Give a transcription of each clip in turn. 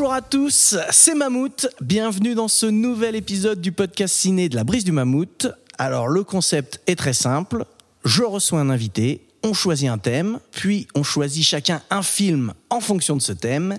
Bonjour à tous, c'est Mammouth. Bienvenue dans ce nouvel épisode du podcast ciné de la brise du Mammouth. Alors le concept est très simple. Je reçois un invité, on choisit un thème, puis on choisit chacun un film en fonction de ce thème,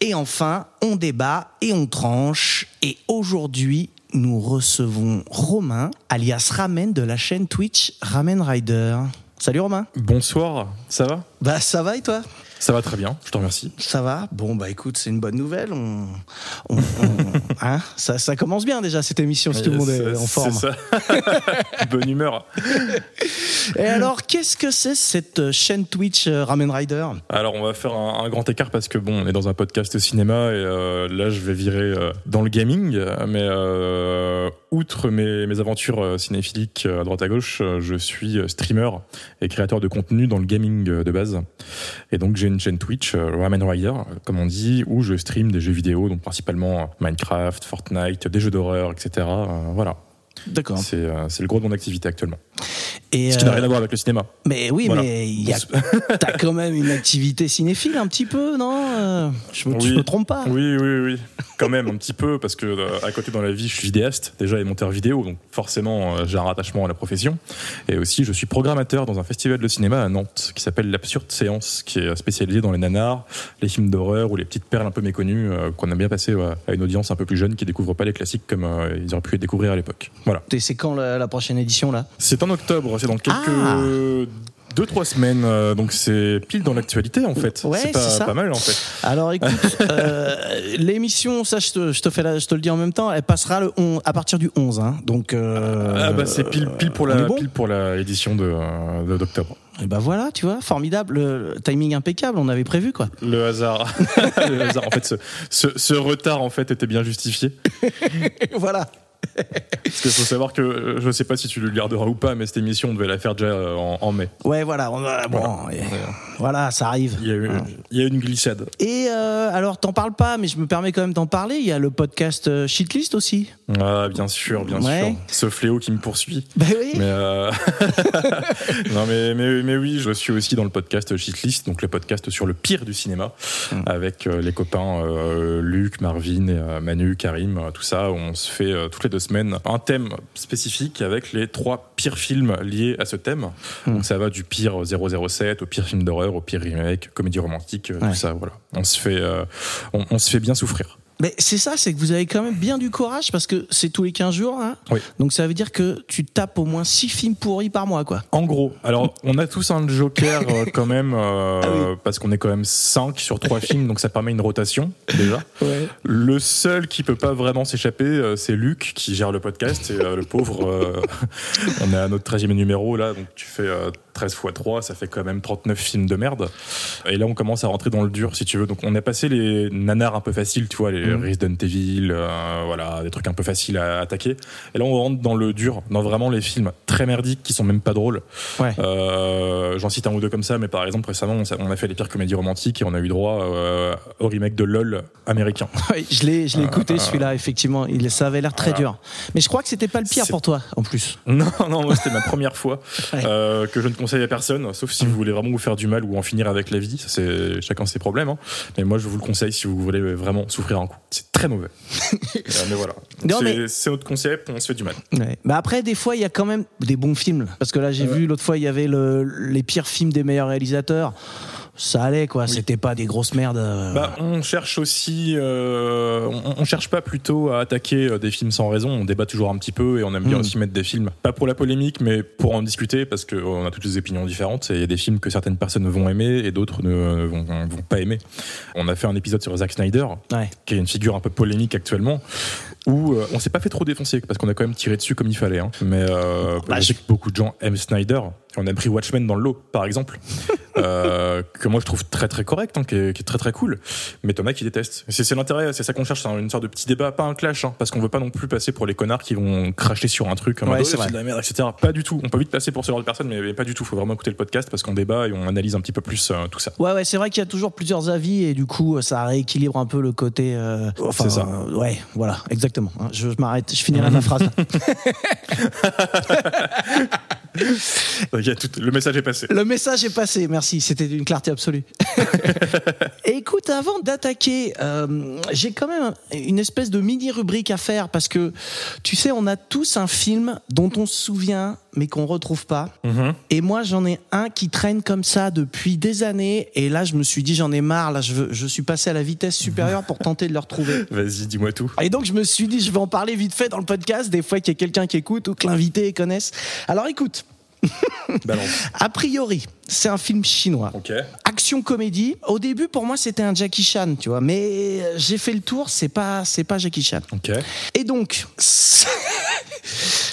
et enfin on débat et on tranche. Et aujourd'hui, nous recevons Romain, alias Ramen de la chaîne Twitch Ramen Rider. Salut Romain. Bonsoir, ça va? Bah ça va et toi? Ça va très bien, je te remercie. Ça va Bon, bah écoute, c'est une bonne nouvelle. On, on- on- hein ça, ça commence bien déjà cette émission, si tout le monde est en forme. C'est ça. Bonne humeur. Et alors, qu'est-ce que c'est cette chaîne Twitch euh, Ramen Rider? Alors, on va faire un, un grand écart parce que bon, on est dans un podcast cinéma et euh, là, je vais virer euh, dans le gaming. Mais euh, outre mes, mes aventures euh, cinéphiliques euh, à droite à gauche, euh, je suis streamer et créateur de contenu dans le gaming de base. Et donc, j'ai une chaîne Twitch, Ramen Rider, comme on dit, où je stream des jeux vidéo, donc principalement Minecraft, Fortnite, des jeux d'horreur, etc. Voilà. D'accord. C'est le gros de mon activité actuellement. Et Ce qui n'a euh, rien à voir avec le cinéma. mais oui, Voilà. mais il y a, t'as quand même une activité cinéphile un petit peu, non Euh, Je me, Oui. me trompes pas Oui, oui, oui, quand même un petit peu parce que euh, à côté dans la vie, je suis vidéaste déjà et monteur vidéo, donc forcément euh, j'ai un rattachement à la profession. Et aussi, je suis programmateur dans un festival de cinéma à Nantes qui s'appelle l'Absurde Séance, qui est spécialisé dans les nanars, les films d'horreur ou les petites perles un peu méconnues euh, qu'on aime bien passer ouais, à une audience un peu plus jeune qui découvre pas les classiques comme euh, ils auraient pu les découvrir à l'époque. Voilà. Et c'est quand la, la prochaine édition là? C'est en octobre, c'est dans quelques Ah. deux trois semaines, euh, donc c'est pile dans l'actualité en fait. Ouais, c'est pas, pas mal en fait. Alors écoute, euh, l'émission, ça je te, je te fais la- je te le dis en même temps, elle passera le 11 à partir du 11. Hein, donc euh, Ah bah c'est pile pile pour la est bon pile pour la édition de de- d'octobre. Et bah voilà, tu vois, formidable, le, le timing impeccable, on avait prévu quoi. Le hasard, le hasard. En fait, ce, ce, ce retard en fait était bien justifié. voilà. Parce qu'il faut savoir que euh, je sais pas si tu le garderas ou pas, mais cette émission on devait la faire déjà euh, en, en mai. Ouais, voilà, on a- bon, et- voilà, ça arrive. Il y a eu, il y a eu une glissade. Et euh, alors, t'en parles pas, mais je me permets quand même d'en parler. Il y a le podcast euh, Shitlist aussi. Ah bien sûr, bien Ouais. sûr. Ce fléau qui me poursuit. Oui. Mais euh, non mais, mais mais oui, je suis aussi dans le podcast Shitlist, donc le podcast sur le pire du cinéma, Mm. avec les copains euh, Luc, Marvin, Manu, Karim, tout ça. On se fait toutes les deux semaines un thème spécifique avec les trois pires films liés à ce thème. Mm. Donc ça va du pire 007 au pire film d'horreur, au pire remake, comédie romantique, euh, Ouais. tout ça. Voilà, on se fait euh, on, on se fait bien souffrir. Mais c'est ça, c'est que vous avez quand même bien du courage parce que c'est tous les 15 jours. Hein Oui. Donc ça veut dire que tu tapes au moins 6 films pourris par mois, quoi. En gros, alors on a tous un joker euh, quand même, euh, Ah oui. parce qu'on est quand même 5 sur 3 films, donc ça permet une rotation déjà. Ouais. Le seul qui peut pas vraiment s'échapper, euh, c'est Luc qui gère le podcast, et euh, le pauvre, euh, on est à notre 13e numéro là, donc tu fais euh, 13 x 3, ça fait quand même 39 films de merde. Et là on commence à rentrer dans le dur si tu veux, donc on a passé les nanars un peu faciles, tu vois, les Mhm. Resident Evil, euh, voilà, des trucs un peu faciles à attaquer. Et là on rentre dans le dur, dans vraiment les films très merdiques qui sont même pas drôles. Ouais. Euh, J'en cite un ou deux comme ça, mais par exemple récemment on a fait les pires comédies romantiques et on a eu droit euh, au remake de LOL américain. Ouais, je l'ai, écouté celui-là, effectivement. Il, ça avait l'air très Voilà. dur. Mais je crois que c'était pas le pire pour toi, en plus. Non, non, moi c'était ma première fois Ouais. euh, que je ne conseille à personne, sauf si vous voulez vraiment vous faire du mal ou en finir avec la vie. Ça, C'est chacun ses problèmes, hein. mais moi je vous le conseille si vous voulez vraiment souffrir un coup. C'est très mauvais. Euh, mais voilà, C'est- mais- concept, on se fait du mal. Ouais. Mais après, des fois, il y a quand même des bons films. Parce que là, j'ai vu l'autre fois, il y avait le, les pires films des meilleurs réalisateurs. Ça allait, quoi. C'était pas des grosses merdes. euh. Bah, on cherche aussi, euh, on, on cherche pas plutôt à attaquer euh, des films sans raison. On débat toujours un petit peu et on aime bien Mm. aussi mettre des films, pas pour la polémique, mais pour en discuter parce qu'on a toutes des opinions différentes et il y a des films que certaines personnes vont aimer et d'autres ne vont, vont pas aimer. On a fait un épisode sur Zack Snyder, Ouais. qui est une figure un peu polémique actuellement, où euh, on s'est pas fait trop défoncer parce qu'on a quand même tiré dessus comme il fallait. hein. Mais euh, Bah, je sais que beaucoup de gens aiment Snyder. On a pris Watchmen dans le lot, par exemple, euh, que moi je trouve très très correct, hein, qui, est, qui est très très cool. Mais t'en as qui détestent. Et C'est l'intérêt, c'est ça qu'on cherche, c'est une sorte de petit débat, pas un clash, hein, parce qu'on veut pas non plus passer pour les connards qui vont cracher sur un truc Ouais, c'est de la merde, etc. Pas du tout. On peut vite passer pour ce genre de personnes, mais, mais pas du tout. Faut vraiment écouter le podcast parce qu'on débat et on analyse un petit peu plus euh, tout ça. Ouais, ouais, c'est vrai qu'il y a toujours plusieurs avis et du coup, ça rééquilibre un peu le côté. euh, enfin, C'est ça. euh, ouais, voilà, exactement. hein. Je, je m'arrête, je finirai ma phrase. Le message est passé. Le message est passé, merci, c'était d'une clarté absolue. Et écoute, avant d'attaquer, euh, j'ai quand même une espèce de mini rubrique à faire parce que tu sais, on a tous un film dont on se souvient mais qu'on retrouve pas. Mhm. Et moi, j'en ai un qui traîne comme ça depuis des années. Et là, je me suis dit, j'en ai marre. Là, je, veux- je suis passé à la vitesse supérieure pour tenter de le retrouver. Vas-y, dis-moi tout. Et donc, je me suis dit, je vais en parler vite fait dans le podcast, des fois qu'il y a quelqu'un qui écoute ou que l'invité connaisse. Alors, écoute, a priori, c'est un film chinois. Action comédie. Au début, pour moi, c'était un Jackie Chan, tu vois. Mais euh, j'ai fait le tour, c'est pas, c'est pas Jackie Chan. Et donc,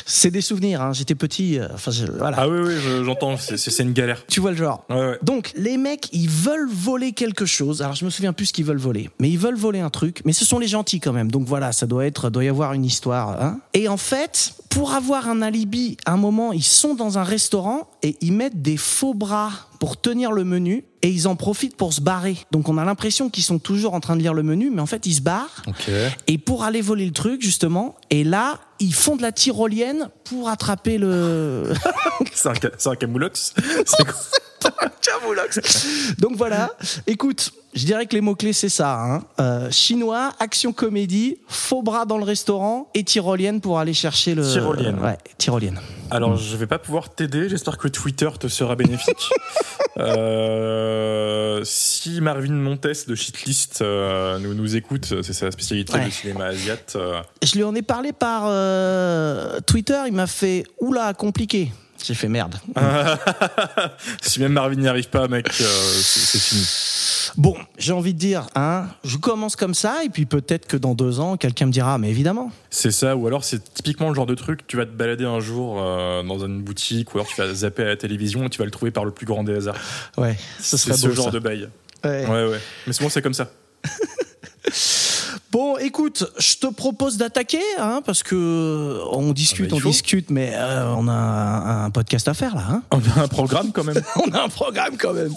c'est des souvenirs. hein. J'étais petit. euh, Enfin, je- voilà. Ah oui, oui, je- j'entends. C'est- une galère. Tu vois le genre. Ouais, ouais. Donc, les mecs, ils veulent voler quelque chose. Alors, je me souviens plus ce qu'ils veulent voler. Mais ils veulent voler un truc. Mais ce sont les gentils quand même. Donc, voilà, ça doit être, doit y avoir une histoire. hein. Et en fait, pour avoir un alibi, à un moment, ils sont dans un restaurant et ils mettent des faux bras pour tenir le menu. Et ils en profitent pour se barrer. Donc, on a l'impression qu'ils sont toujours en train de lire le menu. Mais en fait, ils se barrent. Ok. Et pour aller voler le truc, justement. Et là, ils font de la tyrolienne pour attraper le. C'est un, c'est un camoulox C'est quoi? Donc voilà, écoute, je dirais que les mots-clés, c'est ça. hein. Euh, chinois, action comédie, faux bras dans le restaurant et tyrolienne pour aller chercher le. Tyrolienne. Ouais, tyrolienne. Alors, je vais pas pouvoir t'aider. J'espère que Twitter te sera bénéfique. Euh, si Marvin Montes de Shitlist euh, nous, nous écoute, c'est sa spécialité Ouais. de cinéma asiat. Je lui en ai parlé par Twitter, il m'a fait Oula, compliqué. J'ai fait merde. si même Marvin n'y arrive pas, mec, euh, c'est fini. Bon, j'ai envie de dire, hein, je commence comme ça, et puis peut-être que dans deux ans, quelqu'un me dira, mais évidemment. C'est ça, ou alors c'est typiquement le genre de truc, tu vas te balader un jour euh, dans une boutique, ou alors tu vas zapper à la télévision et tu vas le trouver par le plus grand des hasards. Ouais, ce serait ce beau, genre ça. de bail. Ouais. Ouais, ouais. Mais souvent c'est comme ça. Bon, écoute, je te propose d'attaquer, hein, parce que on discute, Ah bah, il on discute, mais euh, on a un, un podcast à faire là. Hein On a un programme quand même. on a un programme quand même.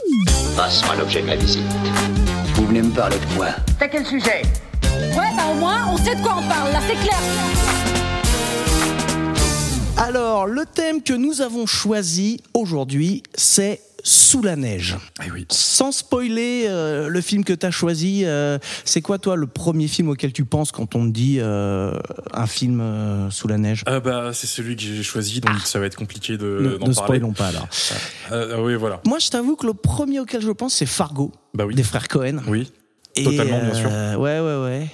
Passe-moi l'objet de ma visite. Vous venez me parler de quoi? T'as quel sujet? Ouais, bah au moins, on sait de quoi on parle, là, c'est clair. Alors, le thème que nous avons choisi aujourd'hui, c'est Sous la neige. Eh oui. Sans spoiler euh, le film que tu as choisi, euh, c'est quoi toi le premier film auquel tu penses quand on te dit euh, un film sous la neige? Ah bah c'est celui que j'ai choisi, donc ça va être compliqué de, Ne, d'en ne parler. spoilons pas alors. Euh, oui, voilà. Moi, je t'avoue que le premier auquel je pense, c'est Fargo, Bah oui. des frères Cohen. Oui. Et, Totalement, bien sûr. euh, Ouais, ouais, ouais.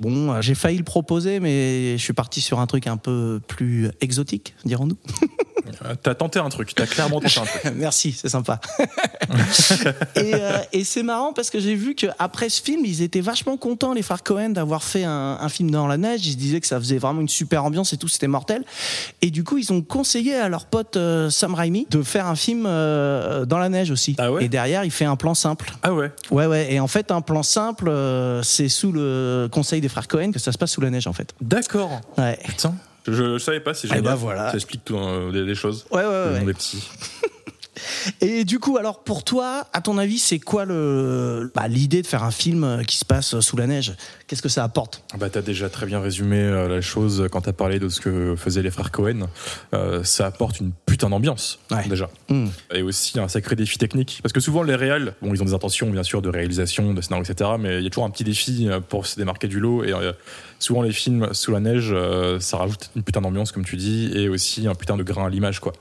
Bon, j'ai failli le proposer, mais je suis parti sur un truc un peu plus exotique, dirons-nous. Euh, T'as tenté un truc, t'as clairement tenté un truc. Merci, c'est sympa. et euh, et c'est marrant parce que j'ai vu qu'après ce film, ils étaient vachement contents, les frères Cohen, d'avoir fait un, un film dans la neige. Ils se disaient que ça faisait vraiment une super ambiance et tout, c'était mortel. Et du coup, ils ont conseillé à leur pote euh, Sam Raimi de faire un film euh, dans la neige aussi. Ah ouais? Et derrière, il fait un plan simple. Ah ouais? Ouais, ouais. Et en fait, un plan simple, c'est sous le conseil des frères Cohen que ça se passe sous la neige, en fait. D'accord. Ouais. Putain. Je, je savais pas si Eh j'ai ben voilà. Ça explique tout, euh, des, des choses. Ouais, ouais, ouais. des petits. Et du coup, alors pour toi, à ton avis, c'est quoi le bah, l'idée de faire un film qui se passe sous la neige? Qu'est-ce que ça apporte? Bah, t'as déjà très bien résumé euh, la chose quand t'as parlé de ce que faisaient les frères Cohen. Euh, ça apporte une putain d'ambiance, Ouais. déjà. Hmm. Et aussi un sacré défi technique. Parce que souvent, les réals, bon, ils ont des intentions, bien sûr, de réalisation, de scénario, etc. Mais il y a toujours un petit défi euh, pour se démarquer du lot. Et euh, souvent, les films sous la neige, euh, ça rajoute une putain d'ambiance, comme tu dis, et aussi un putain de grain à l'image, quoi.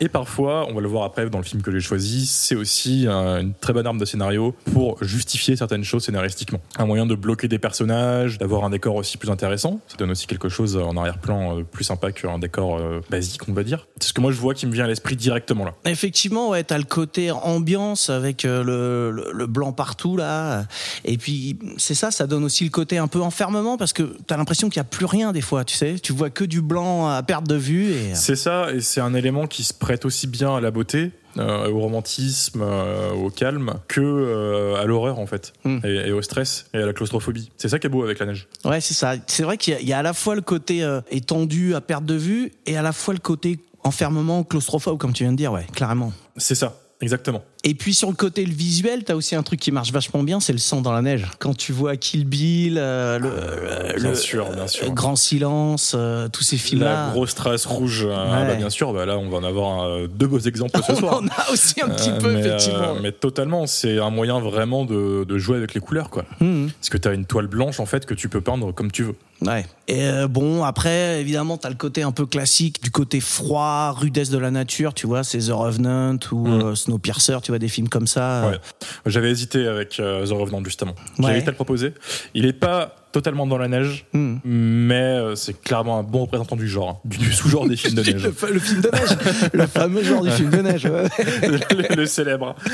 Et parfois, on va le voir après dans le film que j'ai choisi, c'est aussi une très bonne arme de scénario pour justifier certaines choses scénaristiquement. Un moyen de bloquer des personnages, d'avoir un décor aussi plus intéressant. Ça donne aussi quelque chose en arrière-plan euh, plus sympa qu'un décor euh, basique, on va dire. C'est ce que moi je vois qui me vient à l'esprit directement là. Effectivement, ouais, t'as le côté ambiance avec euh, le, le, le blanc partout là, et puis c'est ça, ça donne aussi le côté un peu enfermement parce que t'as l'impression qu'il y a plus rien des fois, tu sais, tu vois que du blanc à perte de vue et C'est ça, et c'est un élément qui se prête aussi bien à la beauté euh, au romantisme, euh, au calme, que euh, à l'horreur en fait, Mm. et, et au stress et à la claustrophobie. C'est ça qui est beau avec la neige. Ouais, c'est ça. C'est vrai qu'il y, y a à la fois le côté étendu à perte de vue et à la fois le côté enfermement claustrophobe, comme tu viens de dire, ouais, clairement. C'est ça, exactement. Et puis sur le côté le visuel, t'as aussi un truc qui marche vachement bien, c'est le sang dans la neige. Quand tu vois Kill Bill, euh, le, Euh, le- bien sûr, bien sûr. le Grand Silence, euh, tous ces La films-là. grosse trace rouge, euh, Ouais. bah, bien sûr, bah, là on va en avoir euh, deux beaux exemples ce On soir. en a aussi un petit Euh, peu, mais, effectivement. euh, mais totalement, c'est un moyen vraiment de, de jouer avec les couleurs, quoi. Mhm. Parce que tu as une toile blanche en fait que tu peux peindre comme tu veux. Ouais. Et euh, bon, après, évidemment, t'as le côté un peu classique, du côté froid, rudesse de la nature, tu vois, c'est The Revenant ou Mm. euh, Snowpiercer, tu vois, des films comme ça. Ouais. J'avais hésité avec euh, The Revenant justement. Ouais. J'avais hésité à le proposer. Il est pas totalement dans la neige, Mm. mais euh, c'est clairement un bon représentant du genre, hein, du, sous-genre des films de neige. Le, film de neige, le fameux genre du film de neige. ouais. le, le célèbre.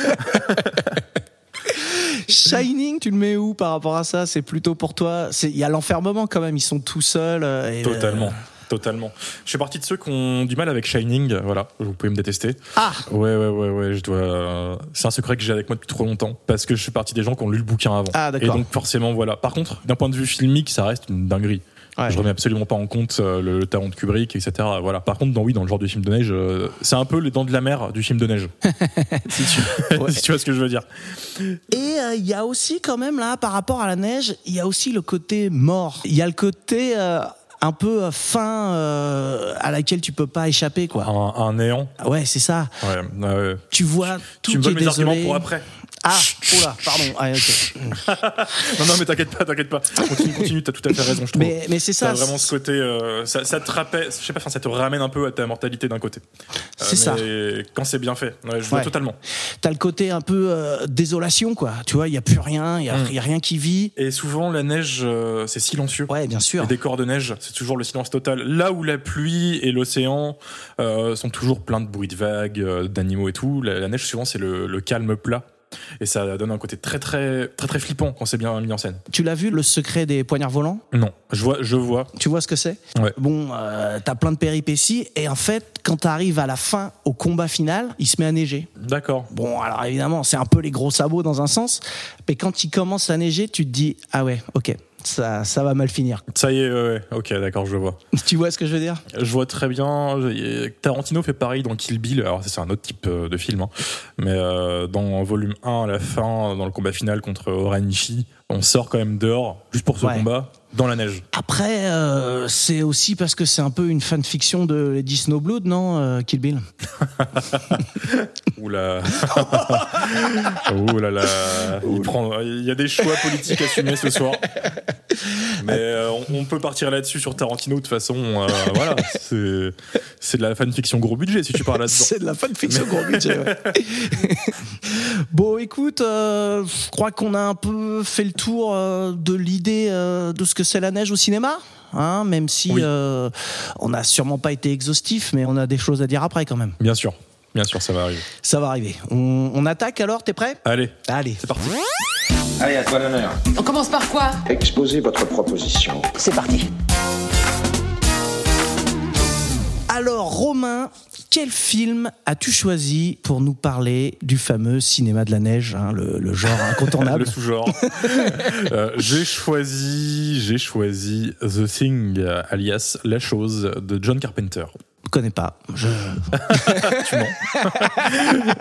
Shining, tu le mets où par rapport à ça? C'est plutôt pour toi? Il y a l'enfermement quand même. Ils sont tout seuls. euh, euh, Totalement. Je fais partie de ceux qui ont du mal avec Shining, voilà, vous pouvez me détester. Ah Ouais, ouais, ouais, ouais, je dois. euh, C'est un secret que j'ai avec moi depuis trop longtemps, parce que je fais partie des gens qui ont lu le bouquin avant. Ah, Et d'accord. donc, forcément, voilà. Par contre, d'un point de vue filmique, ça reste une dinguerie. Ouais. Je remets absolument pas en compte euh, le, le talent de Kubrick, etc. Voilà. Par contre, dans oui, dans le genre du film de neige, euh, c'est un peu les dents de la mer du film de neige. si, tu... Ouais. si tu vois ce que je veux dire. Et euh, il y a aussi quand même là, par rapport à la neige, il y a aussi le côté mort. Il y a le côté euh, un peu euh, fin euh, à laquelle tu peux pas échapper, quoi. Un, un néant. Ouais, c'est ça. Ouais, ouais. Tu vois tout Tu me qui est désolé. pour après. Ah, oula, pardon. Ah, ok. Non, non, mais t'inquiète pas, t'inquiète pas. Continue, continue, t'as tout à fait raison, je trouve. Mais, mais c'est Ça ça. a vraiment ce côté, euh, ça, ça te rappelle, je sais pas, ça te ramène un peu à ta mortalité d'un côté. Euh, C'est ça. mais Quand c'est bien fait, ouais, je vois totalement. T'as le côté un peu euh, désolation, quoi. Tu vois, il y a plus rien, il y, a- Mm. y a rien qui vit. Et souvent, la neige, euh, c'est silencieux. Ouais, bien sûr. Les décors de neige, c'est toujours le silence total. Là où la pluie et l'océan euh, sont toujours pleins de bruits de vagues, euh, d'animaux et tout, la, la neige, souvent, c'est le, le calme plat. Et ça donne un côté très, très, très, très flippant quand c'est bien mis en scène. Tu l'as vu, le secret des poignards volants? Non, je vois, je vois. Tu vois ce que c'est? Ouais. Bon, euh, t'as plein de péripéties et en fait, quand t'arrives à la fin, au combat final, il se met à neiger. D'accord. Bon, alors évidemment, c'est un peu les gros sabots dans un sens, mais quand il commence à neiger, tu te dis ah ouais, ok, ça, ça va mal finir. Ça y est, ouais, ouais. ok, d'accord, je vois. tu vois ce que je veux dire? Je vois très bien. Tarantino fait pareil dans Kill Bill. Alors, c'est un autre type euh, de film. hein. Mais euh, dans volume 1, à la fin, dans le combat final contre Oranishi, on sort quand même dehors, juste pour ce Ouais. combat, dans la neige. Après, euh, c'est aussi parce que c'est un peu une fanfiction de Lady Snowblood, non, euh, Kill Bill Oula. Oula là. Il, prend... Y a des choix politiques assumés ce soir. Mais euh, on, on peut partir là-dessus sur Tarantino. De toute façon, voilà. C'est de la fanfiction gros budget si tu parles là-dedans. C'est de la fanfiction gros budget. ouais. bon, écoute, je crois qu'on a un peu fait le tour de l'idée de ce que c'est la neige au cinéma. Hein, même si Oui. euh, on n'a sûrement pas été exhaustif, mais on a des choses à dire après quand même. Bien sûr. Bien sûr, ça va arriver. Ça va arriver. On, on attaque alors, t'es prêt? Allez, Allez. c'est parti. Allez, à toi l'honneur. On commence par quoi? Exposez votre proposition. C'est parti. Alors, Romain, quel film as-tu choisi pour nous parler du fameux cinéma de la neige, hein, le, le genre incontournable le sous-genre. Euh, j'ai choisi, j'ai choisi The Thing, alias La Chose de John Carpenter. Je connais pas. Je... Tu mens.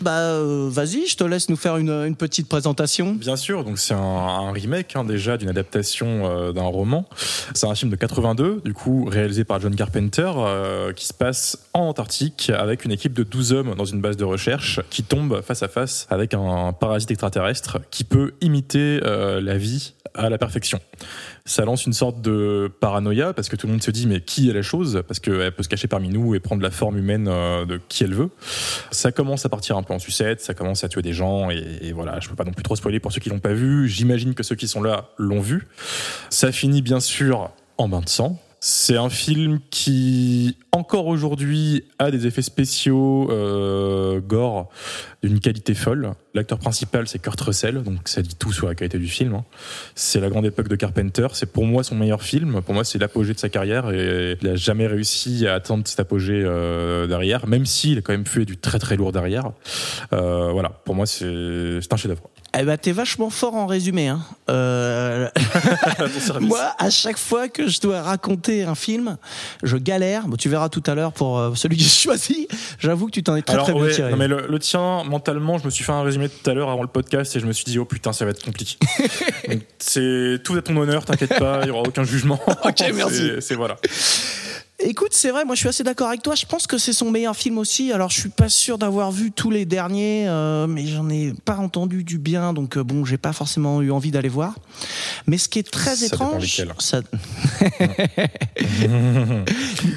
Bah, euh, vas-y, je te laisse nous faire une, une petite présentation. Bien sûr, donc c'est un, un remake hein, déjà d'une adaptation euh, d'un roman. C'est un film de 82, du coup réalisé par John Carpenter, euh, qui se passe en Antarctique avec une équipe de 12 hommes dans une base de recherche qui tombe face à face avec un parasite extraterrestre qui peut imiter euh, la vie à la perfection. Ça lance une sorte de paranoïa parce que tout le monde se dit mais qui est la chose? Parce qu'elle peut se cacher parmi nous et prendre la forme humaine euh, de qui elle veut. Ça commence à partir un peu en sucette, ça commence à tuer des gens et, voilà, je peux pas non plus trop spoiler pour ceux qui l'ont pas vu. J'imagine que ceux qui sont là l'ont vu. Ça finit bien sûr en bain de sang. C'est un film qui, encore aujourd'hui, a des effets spéciaux euh, gore d'une qualité folle. L'acteur principal, c'est Kurt Russell, donc ça dit tout sur la qualité du film. hein. C'est la grande époque de Carpenter. C'est pour moi son meilleur film. Pour moi, c'est l'apogée de sa carrière et il a jamais réussi à atteindre cet apogée euh, derrière, même s'il a quand même fait du très très lourd derrière. Euh, voilà, pour moi, c'est un chef-d'œuvre. Eh ben, t'es vachement fort en résumé. Hein. Euh, Moi, à chaque fois que je dois raconter un film, je galère. Bon, tu verras tout à l'heure pour euh, celui que j'ai choisi. J'avoue que tu t'en es très Alors, très bien ouais, tiré. non, mais le, le tien, mentalement, je me suis fait un résumé tout à l'heure avant le podcast et je me suis dit, oh putain, ça va être compliqué. C'est tout à ton honneur, t'inquiète pas, il y aura aucun jugement. Ok, merci. C'est voilà. Écoute, c'est vrai, moi je suis assez d'accord avec toi. Je pense que c'est son meilleur film aussi. Alors je suis pas sûr d'avoir vu tous les derniers, euh, mais j'en ai pas entendu du bien, donc euh, bon, j'ai pas forcément eu envie d'aller voir. Mais ce qui est très Ça étrange, ça-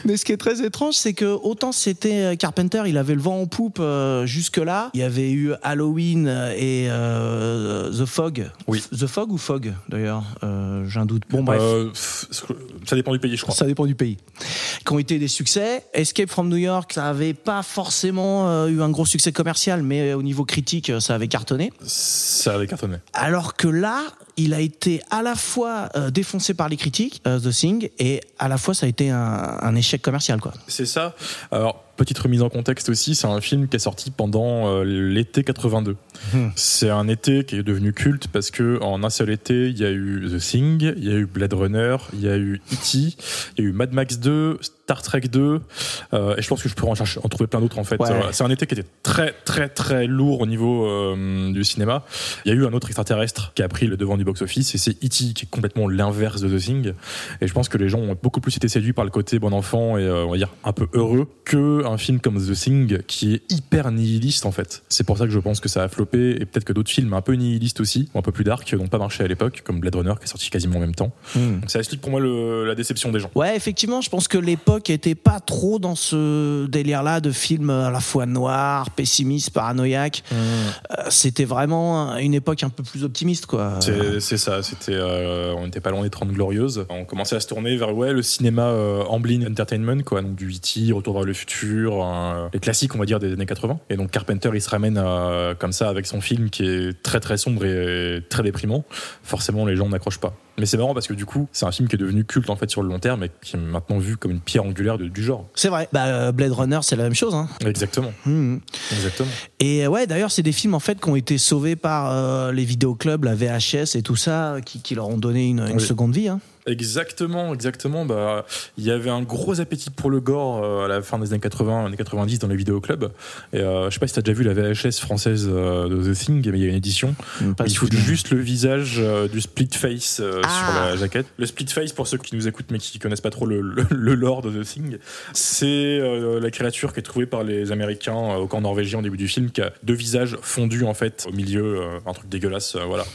mais ce qui est très étrange, c'est que autant c'était euh, Carpenter, il avait le vent en poupe euh, jusque là. Il y avait eu Halloween et euh, The Fog. Oui. The Fog ou Fog d'ailleurs, euh, j'ai un doute. Bon bref. Euh, ça dépend du pays, je crois. Ça dépend du pays. Qui ont été des succès. Escape from New York, ça avait pas forcément euh, eu un gros succès commercial, mais au niveau critique, euh, ça avait cartonné. Ça avait cartonné. Alors que là, il a été à la fois euh, défoncé par les critiques, euh, The Thing, et à la fois ça a été un, un échec commercial, quoi. C'est ça. Alors, petite remise en contexte aussi, c'est un film qui est sorti pendant euh, l'été 82. Hmm. C'est un été qui est devenu culte parce que en un seul été, il y a eu The Thing, il y a eu Blade Runner, il y a eu E.T., il y a eu Mad Max 2, Star Trek 2, euh, et je pense que je pourrais en, chercher, en trouver plein d'autres en fait. Ouais. Euh, C'est un été qui était très très très lourd au niveau euh, du cinéma. Il y a eu un autre extraterrestre qui a pris le devant du box-office et c'est E.T. qui est complètement l'inverse de The Thing. Et je pense que les gens ont beaucoup plus été séduits par le côté bon enfant et euh, on va dire un peu heureux que un film comme The Thing qui est hyper nihiliste en fait. C'est pour ça que je pense que ça a floppé et peut-être que d'autres films un peu nihilistes aussi, ou un peu plus dark, n'ont pas marché à l'époque, comme Blade Runner qui est sorti quasiment en même temps. Donc ça explique pour moi le- la déception des gens. Ouais, effectivement, je pense que l'époque était pas trop dans ce délire-là de films à la fois noirs, pessimistes, paranoïaques. Euh, C'était vraiment une époque un peu plus optimiste, quoi. C'est ça, c'était, euh, on n'était pas loin des 30 glorieuses. On commençait à se tourner vers ouais, le cinéma euh, Amblin Entertainment, quoi, donc du E.T., Retour vers le futur, les classiques, on va dire, des années 80. Et donc Carpenter, il se ramène à- comme ça avec son film qui est très très sombre et très déprimant. Forcément, les gens n'accrochent pas. Mais c'est marrant parce que du coup, c'est un film qui est devenu culte en fait sur le long terme et qui est maintenant vu comme une pierre angulaire de- du genre. C'est vrai. Bah, euh, Blade Runner, c'est la même chose. Hein. Exactement, Mhm. exactement. Et euh, ouais, d'ailleurs, c'est des films en fait qui ont été sauvés par euh, les vidéoclubs, la VHS et tout ça, qui, qui leur ont donné une, une Oui. seconde vie. Hein. Exactement, exactement. Bah, il y avait un gros appétit pour le gore euh, à la fin des années 80, années 90 dans les vidéoclubs. Et euh, je sais pas si t'as déjà vu la VHS française euh, de The Thing, mais il y a une édition. Pas il faut souvenir. juste le visage euh, du split face euh, Ah. sur la jaquette. Le split face, pour ceux qui nous écoutent mais qui connaissent pas trop le, le, le lore de The Thing, c'est euh, la créature qui est trouvée par les Américains euh, au camp norvégien au début du film, qui a deux visages fondus en fait au milieu, euh, un truc dégueulasse, euh, voilà.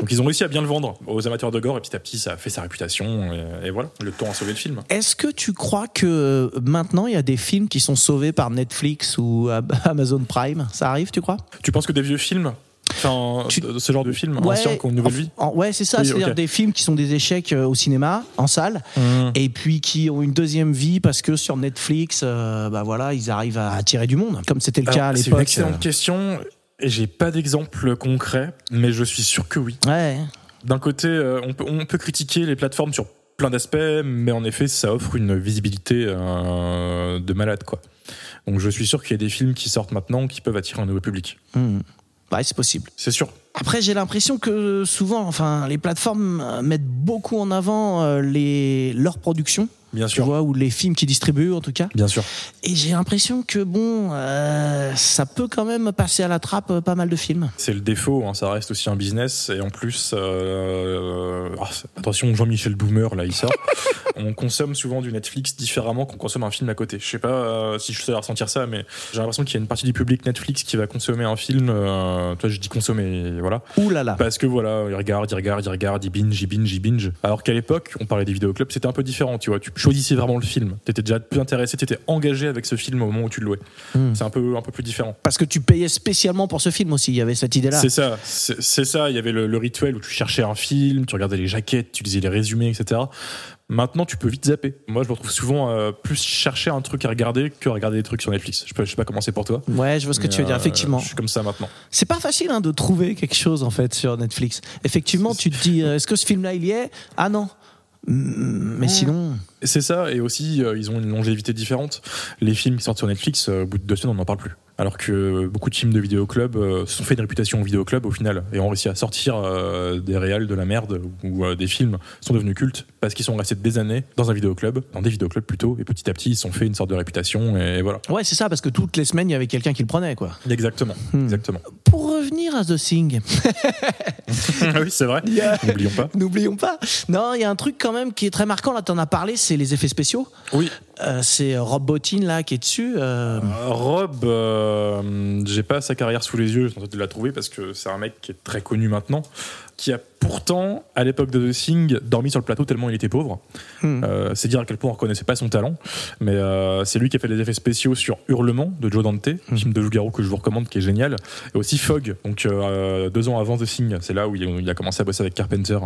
Donc ils ont réussi à bien le vendre aux amateurs de gore et petit à petit ça a fait sa réputation et, et voilà, le temps a sauvé le film. Est-ce que tu crois que euh, maintenant il y a des films qui sont sauvés par Netflix ou Amazon Prime? Ça arrive, tu crois? Tu penses que des vieux films, enfin Tu- de- ce genre de qui ont une nouvelle vie en- ouais, c'est ça. Oui, C'est-à-dire des films qui sont des échecs euh, au cinéma, en salle, et puis qui ont une deuxième vie parce que sur Netflix, euh, bah voilà, ils arrivent à attirer du monde, comme c'était le cas à Alors, C'est une l'époque. excellente question et j'ai pas d'exemple concret, mais je suis sûr que oui. euh. Ouais. D'un côté, euh, on, peut, on peut critiquer les plateformes sur plein d'aspects, mais en effet, ça offre une visibilité euh, de malade, quoi. Donc je suis sûr qu'il y a des films qui sortent maintenant qui peuvent attirer un nouveau public. Ouais, c'est possible. C'est sûr. Après, j'ai l'impression que souvent, enfin, les plateformes euh, mettent beaucoup en avant euh, les leurs productions, Bien tu sûr. vois, ou les films qu'ils distribuent en tout cas. Bien sûr. Et j'ai l'impression que bon, euh, ça peut quand même passer à la trappe pas mal de films. C'est le défaut, hein, ça reste aussi un business. Et en plus, euh, ah, attention, Jean-Michel Boomer, là, il sort. on consomme souvent du Netflix différemment qu'on consomme un film à côté. Je sais pas euh, si je sais ressentir ça, mais j'ai l'impression qu'il y a une partie du public Netflix qui va consommer un film. Toi, je dis consommer, voilà. Ouh là là. Parce que voilà, il regarde, il regarde, il regarde, il binge, il binge, il binge. Alors qu'à l'époque, on parlait des vidéoclubs, c'était un peu différent, tu vois. Tu choisissais vraiment le film. T'étais déjà plus intéressé, t'étais engagé avec ce film au moment où tu le louais. Hmm. C'est un peu, un peu plus différent. Parce que tu payais spécialement pour ce film aussi. Il y avait cette idée-là. C'est ça, c'est c'est ça. Il y avait le, le rituel où tu cherchais un film, tu regardais les jaquettes, tu lisais les résumés, etc. Maintenant, tu peux vite zapper. Moi, je me retrouve souvent euh, plus chercher un truc à regarder que regarder des trucs sur Netflix. Je, peux, je sais pas comment c'est pour toi. Ouais, je vois ce que tu veux dire, euh, effectivement. Je suis comme ça maintenant. C'est pas facile hein, de trouver quelque chose en fait sur Netflix. Effectivement, tu te dis, euh, est-ce que ce film-là il y est? Ah non. Mm, Mais sinon, C'est ça, et aussi, euh, ils ont une longévité différente. Les films qui sortent sur Netflix, euh, au bout de deux semaines, on n'en parle plus. Alors que euh, beaucoup de films de vidéoclub se sont fait une réputation au vidéoclub au final, et ont réussi à sortir des réals de la merde, ou des films sont devenus cultes, parce qu'ils sont restés des années dans un vidéoclub, dans des vidéoclubs plutôt, et petit à petit, ils se sont fait une sorte de réputation, et voilà. ouais, c'est ça, parce que toutes les semaines il y avait quelqu'un qui le prenait quoi. Exactement, Hmm. exactement. Pour revenir à The Thing, oui, c'est vrai, Yeah. n'oublions pas. n'oublions pas. Non, il y a un truc quand même qui est très marquant. Là, t'en as parlé, c'est les effets spéciaux. Oui, Euh, c'est Rob Bottin là qui est dessus. euh, Euh, Rob, euh, j'ai pas sa carrière sous les yeux, je de la trouver parce que c'est un mec qui est très connu maintenant, qui a pourtant, à l'époque de The Thing, dormi sur le plateau tellement il était pauvre. Hmm. Euh, c'est dire à quel point on reconnaissait pas son talent. Mais euh, c'est lui qui a fait les effets spéciaux sur Hurlement de Joe Dante, Hmm. film de loup-garou que je vous recommande, qui est génial. Et aussi Fog, donc euh, deux ans avant The Thing, c'est là où il, a commencé à bosser avec Carpenter.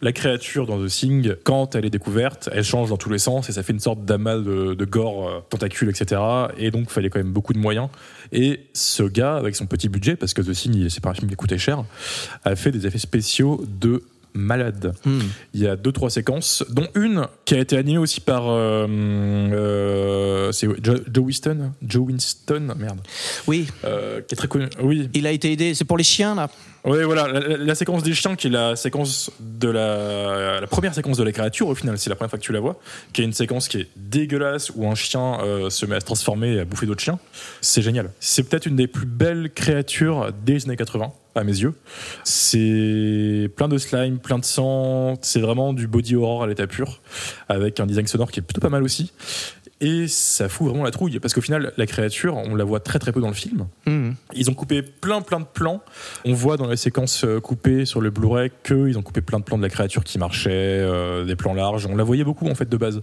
La créature dans The Thing, quand elle est découverte, elle change dans tous les sens et ça fait une sorte d'amas de, de gore, tentacules, etc. Et donc, il fallait quand même beaucoup de moyens. Et ce gars, avec son petit budget, parce que The Thing, c'est pas un film qui coûtait cher, a fait des effets spéciaux de malade. hmm. Il y a deux trois séquences, dont une qui a été animée aussi par euh, euh, c'est Joe, Joe Winston, Joe Winston, merde, Oui, euh, qui est très connu. Oui, il a été aidé. C'est pour les chiens là. Oui, voilà, la, la- séquence des chiens qui est la séquence de la, la première séquence de la créature au final, c'est la première fois que tu la vois, qui est une séquence qui est dégueulasse où un chien euh, se met à se transformer et à bouffer d'autres chiens. C'est génial. C'est peut-être une des plus belles créatures des années 80 à mes yeux. C'est plein de slime, plein de sang, c'est vraiment du body horror à l'état pur avec un design sonore qui est plutôt pas mal aussi. Et ça fout vraiment la trouille parce qu'au final, la créature, on la voit très très peu dans le film. Hmm. Ils ont coupé plein plein de plans. On voit dans les séquences euh, coupées sur le Blu-ray qu'ils ont coupé plein de plans de la créature qui marchait, euh, des plans larges. On la voyait beaucoup en fait de base,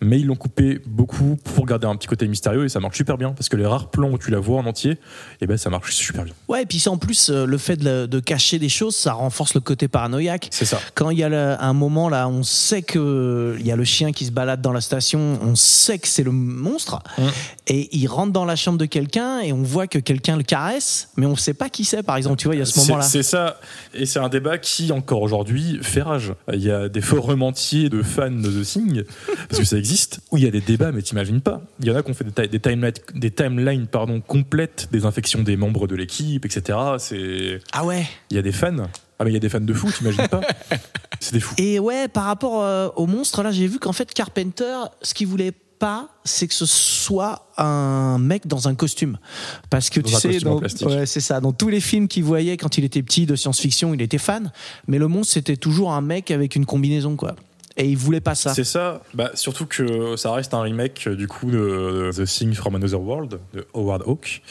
mais ils l'ont coupé beaucoup pour garder un petit côté mystérieux et ça marche super bien parce que les rares plans où tu la vois en entier, et ben ça marche super bien. Ouais, et puis en plus euh, le fait de, cacher des choses, ça renforce le côté paranoïaque. C'est ça. Quand il y a le- un moment là, on sait que il y a le chien qui se balade dans la station, on sait que c'est le monstre, Mm. et il rentre dans la chambre de quelqu'un et on voit que quelqu'un le caresse, mais on sait pas qui c'est. Par exemple, tu vois, il y a ce moment-là. C'est ça, et c'est un débat qui encore aujourd'hui fait rage. Il y a des forums entiers de fans de The Thing, parce que ça existe, où il y a des débats, mais t'imagines pas. Il y en a qui ont fait des, ti- des timelines, des timelines pardon, complètes des infections des membres de l'équipe, etc. C'est, Ah ouais. il y a des fans. Ah mais il y a des fans de fou, t'imagines pas C'est des fous. Et ouais, par rapport euh, au monstre, là, j'ai vu qu'en fait, Carpenter, ce qu'il voulait pas, c'est que ce soit un mec dans un costume. Parce que Dans tu sais, dans, ouais, c'est ça. Dans tous les films qu'il voyait quand il était petit de science-fiction, il était fan. Mais le monstre, c'était toujours un mec avec une combinaison, quoi. Et il voulait pas ça. C'est ça, bah, surtout que ça reste un remake euh, du coup de, de The Thing from Another World de Howard Hawks.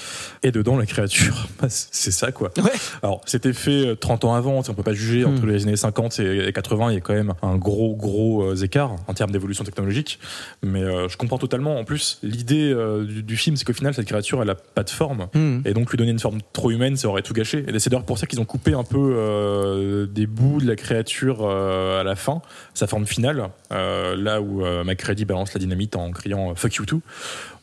Et dedans, la créature, bah, c'est ça quoi. Ouais. Alors, c'était fait euh, 30 ans avant, on peut pas juger. Entre Hmm. les années 50 et 80, il y a quand même un gros, gros euh, écart en termes d'évolution technologique. Mais euh, je comprends totalement. En plus, l'idée euh, du, du film, c'est qu'au final, cette créature, elle a pas de forme. Hmm. Et donc, lui donner une forme trop humaine, ça aurait tout gâché. Et c'est d'ailleurs pour ça qu'ils ont coupé un peu euh, des bouts de la créature euh, à la fin, sa forme finale, euh, là où euh, McCready balance la dynamite en criant euh, Fuck you too.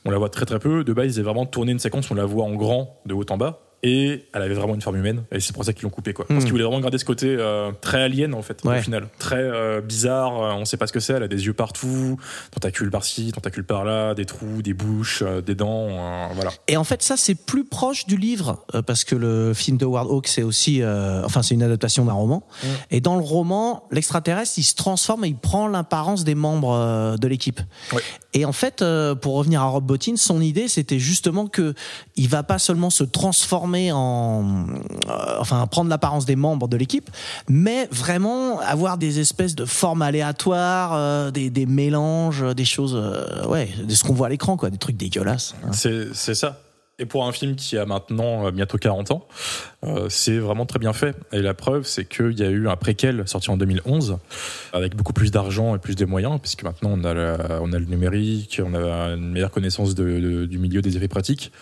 On la voit très très peu. De base, ils avaient vraiment tourné une séquence, on la voit en grand, de haut en bas. Et elle avait vraiment une forme humaine, et c'est pour ça qu'ils l'ont coupé quoi. Parce Mm. qu'ils voulaient vraiment garder ce côté euh, très alien en fait, Ouais. au final. Très euh, bizarre, euh, on sait pas ce que c'est, elle a des yeux partout, tentacules par-ci, tentacules par-là, des trous, des bouches, euh, des dents, voilà. Et en fait, ça, c'est plus proche du livre, parce que le film de Howard Hawks, c'est aussi, enfin, c'est une adaptation d'un roman. Mm. Et dans le roman, l'extraterrestre, il se transforme et il prend l'apparence des membres de l'équipe. Ouais. Et en fait, pour revenir à Rob Bottin, son idée, c'était justement que il va pas seulement se transformer en, euh, enfin, prendre l'apparence des membres de l'équipe, mais vraiment avoir des espèces de formes aléatoires, euh, des, des mélanges, des choses, euh, ouais, de ce qu'on voit à l'écran, quoi, des trucs dégueulasses. C'est c'est ça. Et pour un film qui a maintenant euh, bientôt 40 ans, euh, c'est vraiment très bien fait. Et la preuve, c'est qu'il y a eu un préquel sorti en 2011 avec beaucoup plus d'argent et plus de moyens, puisque maintenant on a, la- on a le numérique, on a une meilleure connaissance de- de- du milieu des effets pratiques.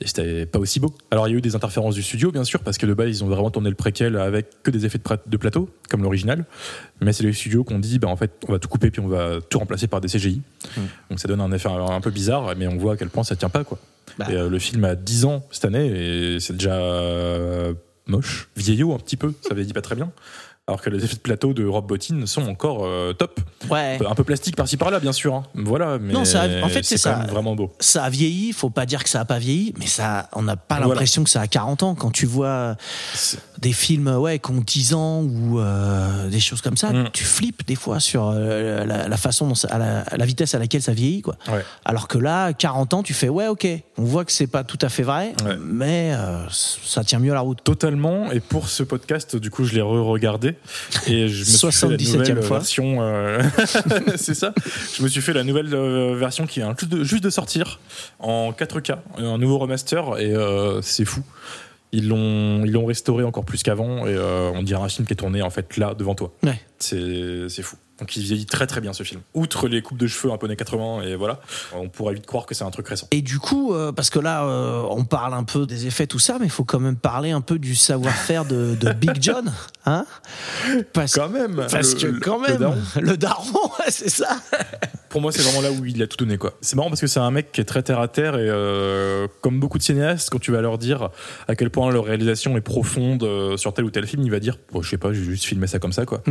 Et c'était pas aussi beau. Alors il y a eu des interférences du studio, bien sûr, parce que de base ils ont vraiment tourné le préquel avec que des effets de, plateau, comme l'original. Mais c'est les studios qui ont dit, bah, en fait, on va tout couper puis on va tout remplacer par des CGI. Donc ça donne un effet un, un peu bizarre, mais on voit à quel point ça tient pas, quoi. Bah. Euh, le film a 10 ans cette année et c'est déjà euh, moche, vieillot un petit peu, ça ne dit pas très bien. Alors que les effets de plateau de Rob Bottin sont encore euh, top. Ouais. Un peu plastique par-ci par-là, bien sûr. hein. Voilà, mais Non, ça a- en fait, c'est ça. vraiment beau. Ça a vieilli, faut pas dire que ça a pas vieilli, mais ça, on n'a pas Voilà. l'impression que ça a 40 ans quand tu vois des films ouais, qui ont 10 ans ou euh, des choses comme ça. Mm. Tu flippes des fois sur euh, la, la façon, dont ça- à la, vitesse à laquelle ça vieillit. Quoi. Ouais. Alors que là, 40 ans, tu fais ouais, ok, on voit que c'est pas tout à fait vrai, Ouais. mais ça tient mieux la route. Totalement. Et pour ce podcast, du coup, je l'ai re-regardé et je me suis fait la 77e nouvelle fois. version. euh, c'est ça. Je me suis fait la nouvelle euh, version qui vient juste de, juste de sortir en 4K, un nouveau remaster et euh, c'est fou. Ils l'ont ils l'ont restauré encore plus qu'avant et euh, on dirait un film qui est tourné en fait là devant toi. Ouais. C'est c'est fou. Donc il vieillit très très bien ce film. Outre les coupes de cheveux un peu années 80 et voilà, on pourrait vite croire que c'est un truc récent. Et du coup, euh, parce que là, euh, on parle un peu des effets, tout ça, mais il faut quand même parler un peu du savoir-faire de, de Big John, hein? Parce, Quand même. parce le- que quand le même, le daron, c'est ça. Pour moi, c'est vraiment là où il a tout donné, quoi. C'est marrant parce que c'est un mec qui est très terre à terre et euh, comme beaucoup de cinéastes, quand tu vas leur dire à quel point leur réalisation est profonde sur tel ou tel film, il va dire, bon, je sais pas, j'ai juste filmé ça comme ça, quoi.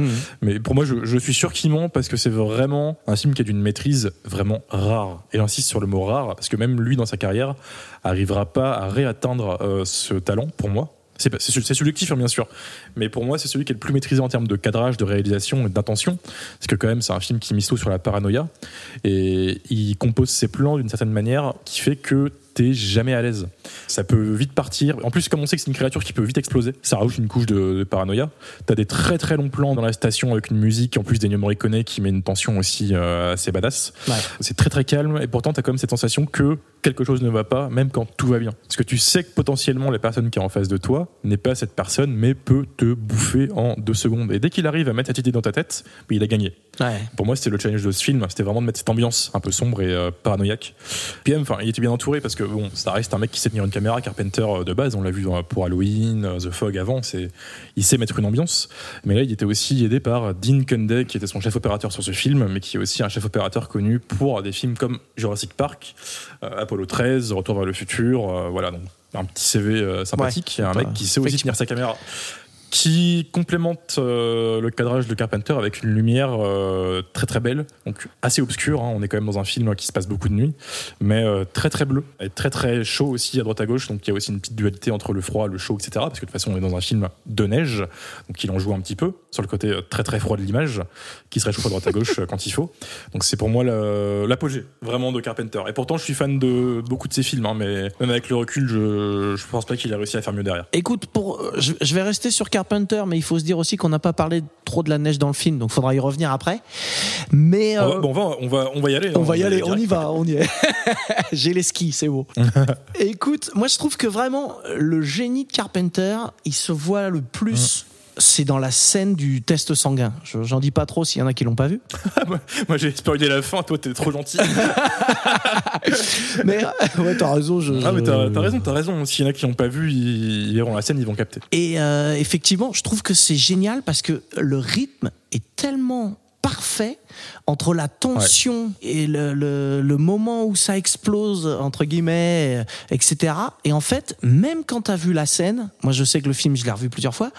Mais pour moi, je, je suis sûr parce que c'est vraiment un film qui a d'une maîtrise vraiment rare. Et j'insiste sur le mot rare parce que même lui, dans sa carrière, arrivera pas à réatteindre euh, ce talent, pour moi. C'est c'est subjectif, hein, bien sûr. Mais pour moi, c'est celui qui est le plus maîtrisé en termes de cadrage, de réalisation et d'intention. Parce que quand même, c'est un film qui mise tout sur la paranoïa. Et il compose ses plans d'une certaine manière qui fait que t'es jamais à l'aise. Ça peut vite partir. En plus, comme on sait que c'est une créature qui peut vite exploser, ça rajoute une couche de, de paranoïa. T'as des très très longs plans dans la station avec une musique, en plus d'Ennio Morricone qui met une tension aussi euh, assez badass. Ouais. C'est très très calme et pourtant t'as quand même cette sensation que quelque chose ne va pas, même quand tout va bien. Parce que tu sais que potentiellement la personne qui est en face de toi n'est pas cette personne, mais peut te bouffer en deux secondes. Et dès qu'il arrive à mettre cette idée dans ta tête, bah, il a gagné. Ouais. Pour moi, c'était le challenge de ce film, c'était vraiment de mettre cette ambiance un peu sombre et euh, paranoïaque. Puis enfin, il était bien entouré parce que bon, ça reste un mec qui sait tenir une caméra, Carpenter euh, de base, on l'a vu pour Halloween, euh, The Fog avant, c'est, il sait mettre une ambiance. Mais là, il était aussi aidé par Dean Kundey, qui était son chef opérateur sur ce film, mais qui est aussi un chef opérateur connu pour des films comme Jurassic Park, euh, Apollo 13, Retour vers le futur, voilà, donc un petit CV sympathique, un mec qui sait aussi tenir sa caméra qui complémente euh, le cadrage de Carpenter avec une lumière euh, très très belle, donc assez obscure. hein. On est quand même dans un film qui se passe beaucoup de nuit, mais euh, très très bleu et très très chaud aussi à droite à gauche. Donc il y a aussi une petite dualité entre le froid, le chaud, etc. Parce que de toute façon on est dans un film de neige, donc il en joue un petit peu sur le côté euh, très très froid de l'image, qui se réchauffe à droite à gauche euh, quand il faut. Donc c'est pour moi l'apogée vraiment de Carpenter. Et pourtant je suis fan de beaucoup de ses films, hein, mais même avec le recul, je, je pense pas qu'il a réussi à faire mieux derrière. Écoute, pour, euh, je, je vais rester sur Carpenter, mais il faut se dire aussi qu'on n'a pas parlé trop de la neige dans le film, donc il faudra y revenir après. Mais On va- euh, bon, on va, on va, on va y aller. On hein, va y aller, on y va, on y est. J'ai les skis, c'est beau. Écoute, moi je trouve que vraiment le génie de Carpenter, il se voit le plus. C'est dans la scène du test sanguin. Je- J'en dis pas trop s'il y en a qui l'ont pas vu. Moi j'ai spoilé la fin, toi t'es trop gentil. Mais euh, ouais, t'as raison. Je, ah mais t'as t'as raison, t'as raison. S'il y en a qui n'ont pas vu, ils, ils verront la scène, ils vont capter. Et euh, effectivement, je trouve que c'est génial parce que le rythme est tellement parfait entre la tension et le, le- le moment où ça explose, entre guillemets, euh, etc. Et en fait, même quand tu as vu la scène, moi je sais que le film, je l'ai revu plusieurs fois,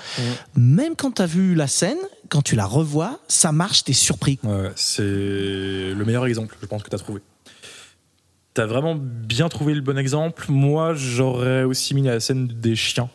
même quand tu as vu la scène, quand tu la revois, ça marche, t'es surpris. Ouais, c'est le meilleur exemple, je pense que t'as trouvé. T'as vraiment bien trouvé le bon exemple. Moi, j'aurais aussi mis la scène des chiens.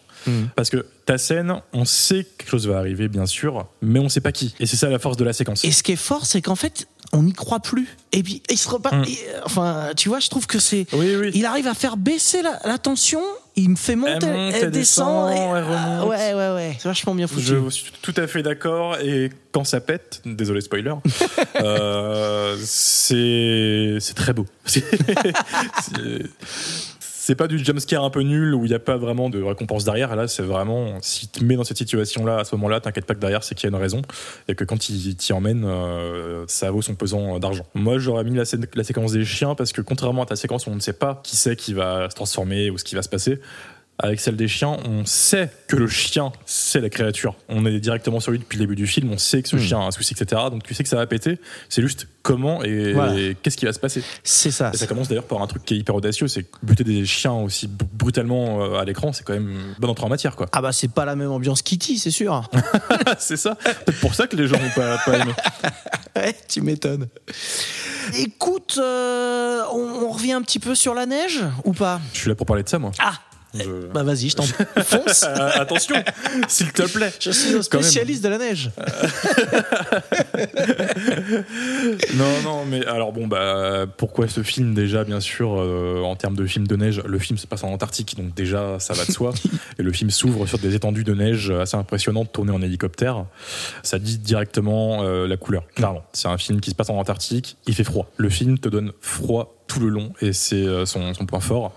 Parce que ta scène, on sait que quelque chose va arriver, bien sûr, mais on sait pas qui. Et c'est ça la force de la séquence. Et ce qui est fort, c'est qu'en fait, on n'y croit plus. Et puis, il se repart. Mm. et, euh, enfin, tu vois, je trouve que c'est. Oui, oui. Il arrive à faire baisser la, la tension. Il me fait monter, Elle monte, elle, elle descend. descend, et- elle remonte. ouais, ouais, ouais. C'est vachement bien foutu. Je suis tout à fait d'accord. Et quand ça pète, désolé spoiler, euh, c'est c'est très beau. C'est- pas du jumpscare un peu nul où il n'y a pas vraiment de récompense derrière. Là, c'est vraiment, si tu te mets dans cette situation-là, à ce moment-là, t'inquiète pas que derrière, c'est qu'il y a une raison et que quand il t'y emmène, euh, ça vaut son pesant d'argent. Moi, j'aurais mis la, séquence des chiens parce que contrairement à ta séquence on ne sait pas qui c'est qui va se transformer ou ce qui va se passer, avec celle des chiens, on sait que le chien, c'est la créature. On est directement sur lui depuis le début du film, on sait que ce Hmm. chien a un souci, etc. Donc tu sais que ça va péter. C'est juste comment et, Voilà. et qu'est-ce qui va se passer. C'est ça. Et ça commence d'ailleurs par un truc qui est hyper audacieux, c'est que buter des chiens aussi brutalement euh, à l'écran, c'est quand même bonne entrée en matière, quoi. Ah bah c'est pas la même ambiance Kitty, c'est sûr. c'est ça. Peut-être pour ça que les gens n'ont pas, pas aimé. ouais, tu m'étonnes. Écoute, euh, on, on revient un petit peu sur la neige ou pas? Je suis là pour parler de ça, moi. Ah Je- Bah vas-y, je t'en fonce. Euh, attention, s'il te plaît. Je suis un spécialiste de la neige. Non, non, mais alors bon, bah pourquoi ce film déjà, bien sûr, euh, en termes de film de neige, le film se passe en Antarctique, donc déjà ça va de soi. Et le film s'ouvre sur des étendues de neige assez impressionnantes tournées en hélicoptère. Ça dit directement euh, la couleur, clairement. C'est un film qui se passe en Antarctique, il fait froid. Le film te donne froid tout le long et c'est euh, son, point fort.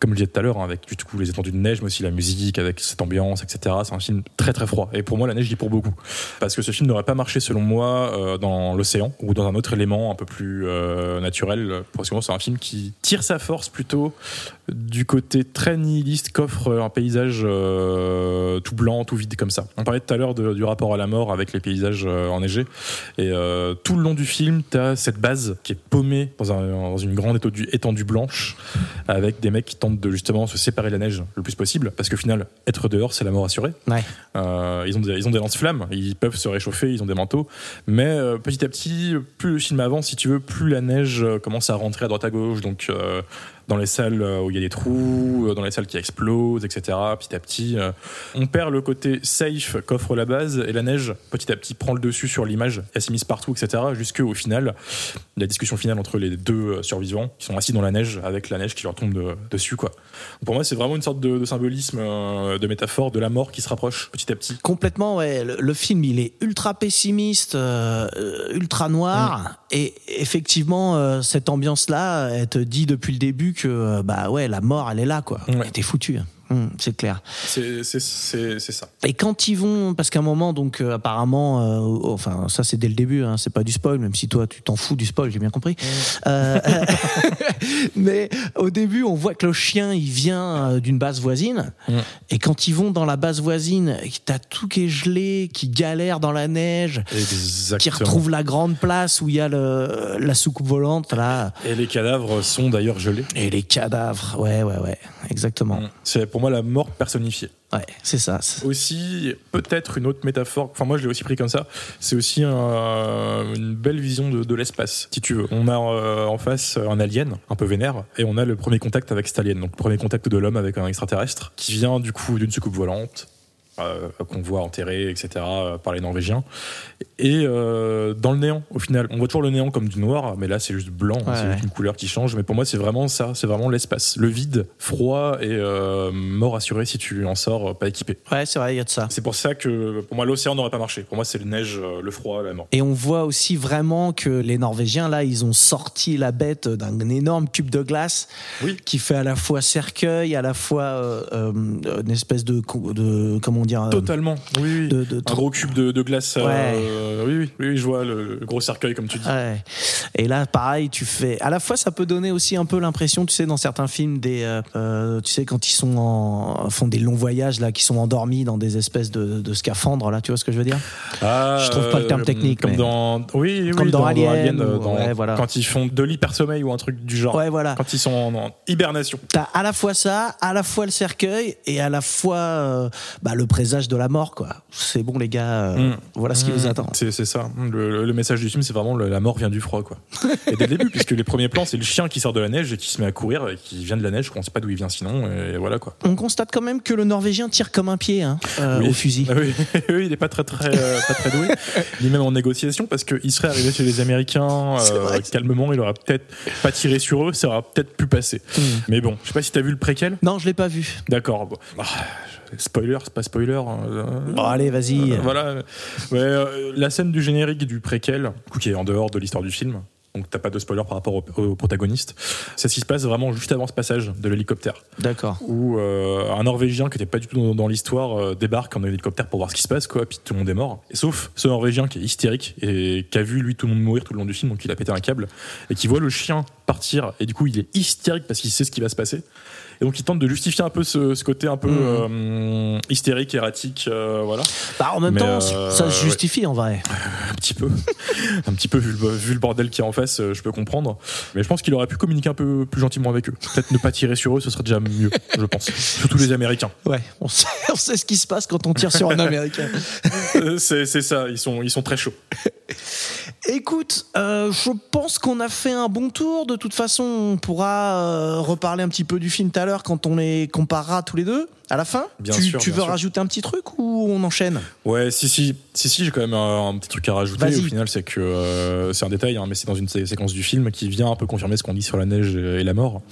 Comme je disais tout à l'heure, hein, avec du coup les étendues de neige, mais aussi la musique, avec cette ambiance, etc. C'est un film très très froid. Et pour moi, la neige dit pour beaucoup. Parce que ce film n'aurait pas marché, selon moi, euh, dans l'océan ou dans un autre élément un peu plus euh, naturel. Parce que c'est un film qui tire sa force plutôt du côté très nihiliste qu'offre un paysage euh, tout blanc, tout vide comme ça. On parlait tout à l'heure du rapport à la mort avec les paysages enneigés. Et tout le long du film, tu as cette base qui est paumée dans une grande étendue, étendue blanche avec des mecs qui tentent de justement se séparer de la neige le plus possible. Parce qu'au final, être dehors, c'est la mort assurée. Ouais. Euh, ils, ont des, ils ont des lance-flammes, ils peuvent se réchauffer, ils ont des manteaux. Mais euh, petit à petit, plus le film avance, si tu veux, plus la neige euh, commence à rentrer à droite à gauche. Donc dans les salles euh, où il y a des trous, euh, dans les salles qui explosent, etc. Petit à petit, euh, on perd le côté safe qu'offre la base et la neige, petit à petit, prend le dessus sur l'image, elle s'immisce partout, etc. Jusqu'au final, la discussion finale entre les deux survivants qui sont assis dans la neige avec la neige qui leur tombe de- dessus, quoi. Pour moi, c'est vraiment une sorte de, de symbolisme, de métaphore de la mort qui se rapproche petit à petit. Complètement, ouais. Le, le film, il est ultra pessimiste, euh, ultra noir. Et effectivement, euh, cette ambiance-là, elle te dit depuis le début que, euh, bah ouais, la mort, elle est là, quoi. Ouais. Et T'es foutu. Hum, c'est clair. C'est ça. Et quand ils vont, parce qu'à un moment, donc euh, apparemment, euh, enfin ça c'est dès le début, hein, c'est pas du spoil, même si toi tu t'en fous du spoil, j'ai bien compris. Euh, mais au début, on voit que le chien il vient d'une base voisine, et quand ils vont dans la base voisine, t'as tout qui est gelé, qui galère dans la neige, qui retrouve la grande place où il y a le, la soucoupe volante là, Et les cadavres sont d'ailleurs gelés. et les cadavres, ouais ouais ouais, exactement. C'est pour moi la mort personnifiée. Ouais, c'est ça. Aussi, peut-être une autre métaphore, enfin moi je l'ai aussi pris comme ça, c'est aussi un- une belle vision de, de l'espace, si tu veux. On a euh, en face un alien, un peu vénère, et on a le premier contact avec cet alien, donc le premier contact de l'homme avec un extraterrestre, qui vient du coup d'une soucoupe volante, euh, qu'on voit enterré, etc., euh, par les Norvégiens. Et euh, dans le néant, au final, on voit toujours le néant comme du noir, mais là c'est juste blanc, hein, Ouais, c'est juste une couleur qui change. Mais pour moi, c'est vraiment ça, c'est vraiment l'espace, le vide, froid et euh, mort assuré si tu en sors pas équipé. Ouais, c'est vrai, il y a de ça. C'est pour ça que pour moi l'océan n'aurait pas marché. Pour moi c'est le neige, le froid, la mort. Et on voit aussi vraiment que les Norvégiens, là, ils ont sorti la bête d'un énorme cube de glace Oui. qui fait à la fois cercueil, à la fois une espèce de, de comment dire, euh, Totalement. Oui, oui. de, de- Un gros cube de, glace. euh, oui, oui, oui, oui, je vois le, le gros cercueil comme tu dis. Ouais. Et là, pareil, tu fais. À la fois, ça peut donner aussi un peu l'impression, tu sais, dans certains films, des, euh, tu sais, quand ils sont en, font des longs voyages là, qui sont endormis dans des espèces de, de scaphandres là, tu vois ce que je veux dire? Ah, Je trouve pas le terme technique, Comme mais- dans, oui, oui, Comme dans Alien, ou- dans- ouais, voilà. quand ils font de l'hypersommeil ou un truc du genre. Ouais, voilà. Quand ils sont en, en hibernation. T'as à la fois ça, à la fois le cercueil et à la fois euh, bah, le présage de la mort, quoi. C'est bon, les gars, euh, Mm. voilà ce qui vous Mmh, attend. C'est c'est ça. Le, le- le message du film, c'est vraiment le- la mort vient du froid, quoi. Et dès le début, puisque les premiers plans, c'est le chien qui sort de la neige et qui se met à courir et qui vient de la neige, qu'on sait pas d'où il vient sinon, et voilà, quoi. On constate quand même que le Norvégien tire comme un pied hein, euh, Oui. au fusil. Ah oui, oui, il est pas très très euh, pas très doué. Il est même en négociation parce qu'il serait arrivé chez les Américains euh, calmement, il aurait peut-être pas tiré sur eux, ça aurait peut-être pu passer. Mm. Mais bon, je sais pas si t'as vu le préquel. Non, je l'ai pas vu. D'accord. bon. Ah, spoiler, c'est pas spoiler. euh, Bon, allez, vas-y. voilà. Ouais, euh, la scène du générique du préquel, qui est en dehors de l'histoire du film. donc t'as pas de spoiler par rapport au, au protagoniste. C'est ce qui se passe vraiment juste avant ce passage de l'hélicoptère, D'accord. où euh, un Norvégien qui était pas du tout dans, dans l'histoire euh, débarque en hélicoptère pour voir ce qui se passe, quoi, puis tout le monde est mort. Et sauf ce Norvégien qui est hystérique et qui a vu lui tout le monde mourir tout le long du film, donc il a pété un câble, et qui voit le chien partir, et du coup il est hystérique parce qu'il sait ce qui va se passer. Et donc il tente de justifier un peu ce, ce côté un peu euh, hystérique, erratique, euh, voilà. Bah, en même Mais, temps, euh, ça se justifie en vrai. Un petit peu. un petit peu, vu le, vu le bordel qui est en face, je peux comprendre. Mais je pense qu'il aurait pu communiquer un peu plus gentiment avec eux. Peut-être ne pas tirer sur eux, ce serait déjà mieux, je pense. Surtout les Américains. Ouais, on sait, on sait ce qui se passe quand on tire sur un Américain. C'est c'est ça, ils sont, ils sont très chauds. Écoute, euh, je pense qu'on a fait un bon tour. De toute façon, on pourra euh, reparler un petit peu du film tout à l'heure quand on les comparera tous les deux à la fin. Bien tu sûr, tu bien veux sûr. rajouter un petit truc ou on enchaîne? Ouais, si, si, si, si j'ai quand même un, un petit truc à rajouter. Au final, c'est que euh, c'est un détail, hein, mais c'est dans une sé- séquence du film qui vient un peu confirmer ce qu'on dit sur la neige et la mort.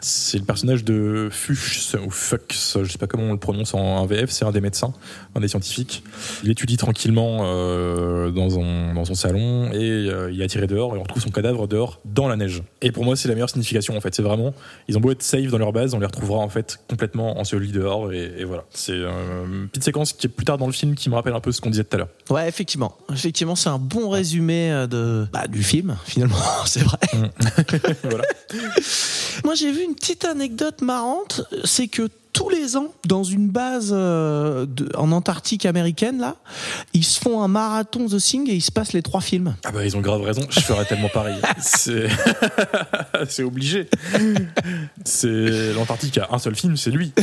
C'est le personnage de Fuchs ou Fux, je sais pas comment on le prononce en, en VF, c'est un des médecins, un des scientifiques. Il étudie tranquillement euh, dans, son, dans son salon et euh, il est attiré dehors et on retrouve son cadavre dehors dans la neige. Et pour moi, c'est la meilleure signification en fait. C'est vraiment, ils ont beau être safe dans leur base, on les retrouvera en fait complètement ensevelis dehors et, et voilà. C'est euh, une petite séquence qui est plus tard dans le film qui me rappelle un peu ce qu'on disait tout à l'heure. Ouais, effectivement. Effectivement, c'est un bon résumé euh, de, bah, du film, finalement, c'est vrai. voilà. Moi, j'ai vu une petite anecdote marrante, c'est que tous les ans, dans une base euh, de- en Antarctique américaine, là, ils se font un marathon The Thing et ils se passent les trois films. Ah bah ils ont grave raison, je ferais tellement pareil. C'est obligé. C'est l'Antarctique a un seul film, c'est lui.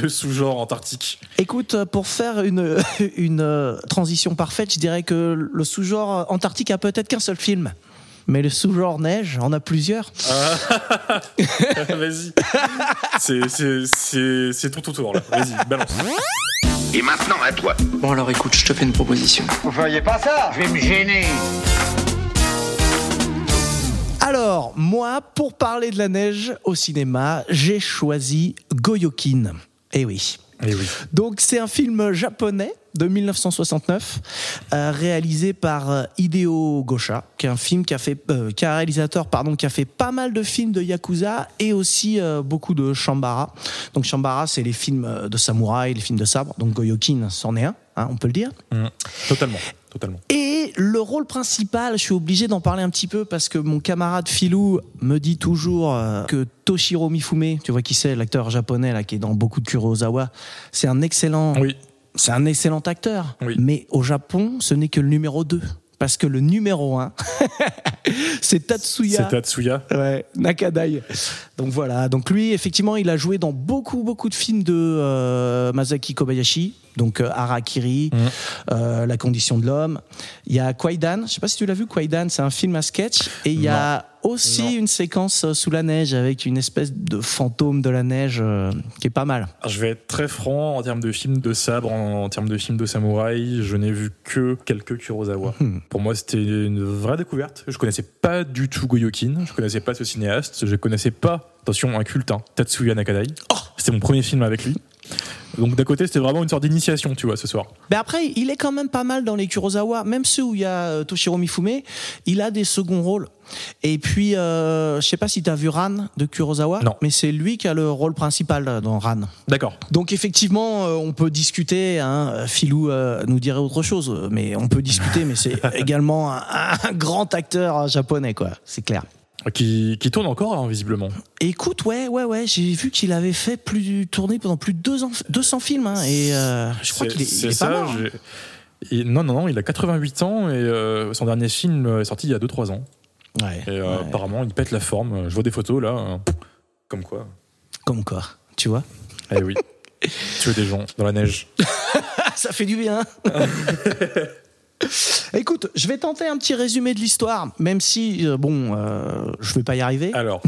Le sous-genre antarctique. Écoute, pour faire une, une euh, transition parfaite, je dirais que le sous-genre Antarctique a peut-être qu'un seul film. Mais le sous-genre neige en a plusieurs. Vas-y. C'est- tout autour là. Vas-y, balance. Et maintenant à toi. Bon alors écoute, je te fais une proposition. Vous voyez pas ça? Je vais me gêner. Alors, moi, pour parler de la neige au cinéma, j'ai choisi Goyokin. Eh oui. Eh. Donc c'est un film japonais de 1969 euh, réalisé par euh, Hideo Gosha, qui est un film qui a fait, euh, qui est un réalisateur pardon, qui a fait pas mal de films de yakuza et aussi euh, beaucoup de shambara. Donc shambara, c'est les films de samouraï, les films de sabre. Donc Goyokin, c'en est un, hein, on peut le dire. Mm. Totalement. Totalement. Et le rôle principal, je suis obligé d'en parler un petit peu parce que mon camarade Philou me dit toujours euh, que Toshiro Mifune, tu vois qui c'est, l'acteur japonais là qui est dans beaucoup de Kurosawa, c'est un excellent, Oui. c'est un excellent acteur. Oui. Mais au Japon, ce n'est que le numéro 2 parce que le numéro 1 c'est Tatsuya. C'est Tatsuya. Ouais, Nakadai. Donc voilà, donc lui, effectivement, il a joué dans beaucoup, beaucoup de films de euh, Masaki Kobayashi, donc euh, Harakiri, Mhm. euh, La condition de l'homme. Il y a Kwaidan, je sais pas si tu l'as vu, Kwaidan, c'est un film à sketch. Et il y a aussi Non. une séquence euh, sous la neige avec une espèce de fantôme de la neige euh, qui est pas mal. Je vais être très franc en termes de films de sabre, en, en termes de films de samouraï, je n'ai vu que quelques Kurosawa. Hmm. Pour moi, c'était une vraie découverte. Je connaissais pas du tout Goyokin, je connaissais pas ce cinéaste, je connaissais pas, attention, un culte, hein, Tatsuya Nakadai. C'était mon premier film avec lui. Donc d'un côté, c'était vraiment une sorte d'initiation, tu vois, ce soir. Mais après, il est quand même pas mal dans les Kurosawa, même ceux où il y a euh, Toshiro Mifune, il a des seconds rôles. Et puis, euh, je sais pas si tu as vu Ran de Kurosawa, Non. mais c'est lui qui a le rôle principal euh, dans Ran. D'accord. Donc effectivement, euh, on peut discuter. Hein, Philou euh, nous dirait autre chose, mais on peut discuter. mais c'est également un, un grand acteur japonais, quoi. C'est clair. Qui, qui tourne encore, hein, visiblement. Écoute, ouais, ouais, ouais, j'ai vu qu'il avait fait plus tourné pendant plus de deux ans, 200 films, hein, et euh, je crois qu'il est, est ça. pas mort. hein. non, non, non, il a 88 ans et euh, son dernier film est sorti il y a 2-3 ans. Ouais, Et euh, ouais. apparemment, il pète la forme. Je vois des photos là. Comme quoi. Comme quoi, tu vois. Eh oui. Tuer des gens dans la neige. Ça fait du bien. Écoute, je vais tenter un petit résumé de l'histoire, même si, euh, bon, euh, je vais pas y arriver. Alors,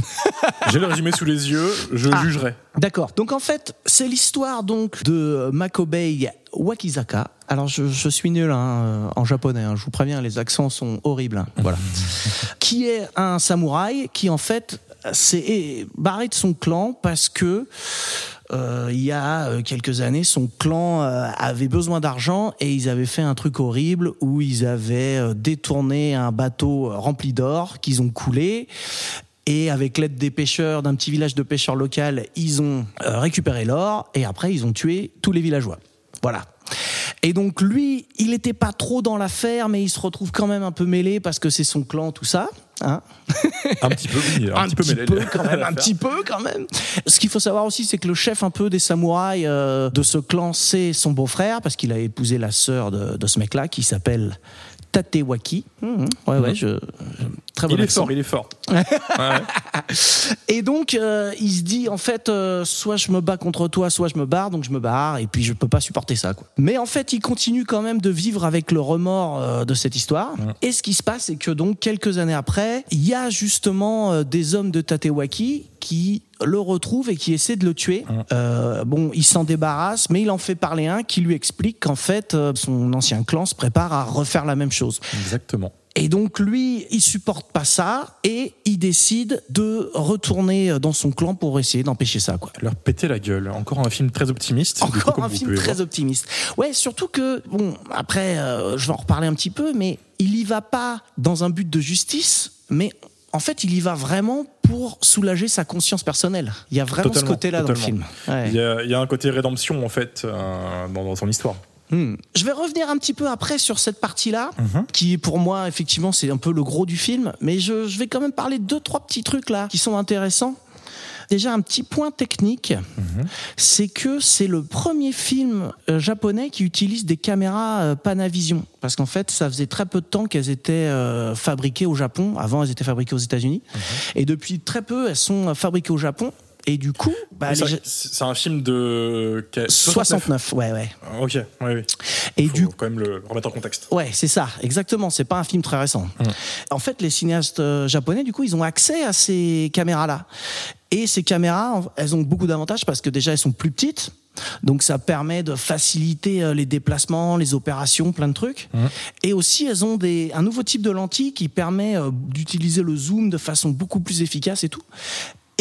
j'ai le résumé sous les yeux, je Ah. jugerai. D'accord. Donc en fait, c'est l'histoire donc de Makobei Wakizaka. Alors je, je suis nul hein, euh, en japonais, hein, je vous préviens, les accents sont horribles. hein, voilà. qui est un samouraï qui en fait s'est barré de son clan parce que euh, il y a euh, quelques années, son clan euh, avait besoin d'argent et ils avaient fait un truc horrible où ils avaient euh, détourné un bateau rempli d'or qu'ils ont coulé. Et avec l'aide des pêcheurs, d'un petit village de pêcheurs local, ils ont récupéré l'or et après ils ont tué tous les villageois. Voilà. Et donc lui, il n'était pas trop dans l'affaire, mais il se retrouve quand même un peu mêlé parce que c'est son clan, tout ça. Hein Un petit peu, oui, un, un petit peu, petit quand même, un petit peu quand même. Ce qu'il faut savoir aussi, c'est que le chef un peu des samouraïs euh, de ce clan, c'est son beau-frère, parce qu'il a épousé la sœur de, de ce mec-là, qui s'appelle Tatewaki. Mhm. Ouais, ouais, je, je- très bon Il est fort, il est fort. Ouais. Et donc, euh, il se dit, en fait, euh, soit je me bats contre toi, soit je me barre, donc je me barre, et puis je peux pas supporter ça. Quoi. Mais en fait, il continue quand même de vivre avec le remords euh, de cette histoire. Et ce qui se passe, c'est que donc, quelques années après, il y a justement des hommes de Tatewaki qui le retrouvent et qui essaient de le tuer. Euh, bon, il s'en débarrasse, mais il en fait parler un qui lui explique qu'en fait, son ancien clan se prépare à refaire la même chose. Exactement. Et donc lui, il supporte pas ça et il décide de retourner dans son clan pour essayer d'empêcher ça. Quoi. Leur péter la gueule. Encore un film très optimiste. coup, Encore un film très voir. optimiste. Ouais, surtout que bon, après, euh, je vais en reparler un petit peu, mais il y va pas dans un but de justice, mais en fait, il y va vraiment pour soulager sa conscience personnelle. Il y a vraiment ce côté-là dans le film. Ouais. Il y, a, il y a un côté rédemption en fait euh, dans, dans son histoire. Hmm. Je vais revenir un petit peu après sur cette partie-là, Mhm. qui pour moi, effectivement, c'est un peu le gros du film, mais je, je vais quand même parler de deux, trois petits trucs là qui sont intéressants. Déjà, un petit point technique, Mhm. c'est que c'est le premier film euh, japonais qui utilise des caméras euh, Panavision. Parce qu'en fait, ça faisait très peu de temps qu'elles étaient euh, fabriquées au Japon. Avant, elles étaient fabriquées aux États-Unis. Mhm. Et depuis très peu, elles sont fabriquées au Japon. Et du coup, bah, les c'est- un film de. quel- 69, ouais, ouais. Ok, oui, oui. Et Faut du quand même le remettre en contexte. Ouais, c'est ça, exactement. C'est pas un film très récent. En fait, les cinéastes euh, japonais, du coup, ils ont accès à ces caméras-là. Et ces caméras, elles ont beaucoup d'avantages parce que déjà, elles sont plus petites. Donc ça permet de faciliter euh, les déplacements, les opérations, plein de trucs. Et aussi, elles ont des, un nouveau type de lentille qui permet euh, d'utiliser le zoom de façon beaucoup plus efficace et tout.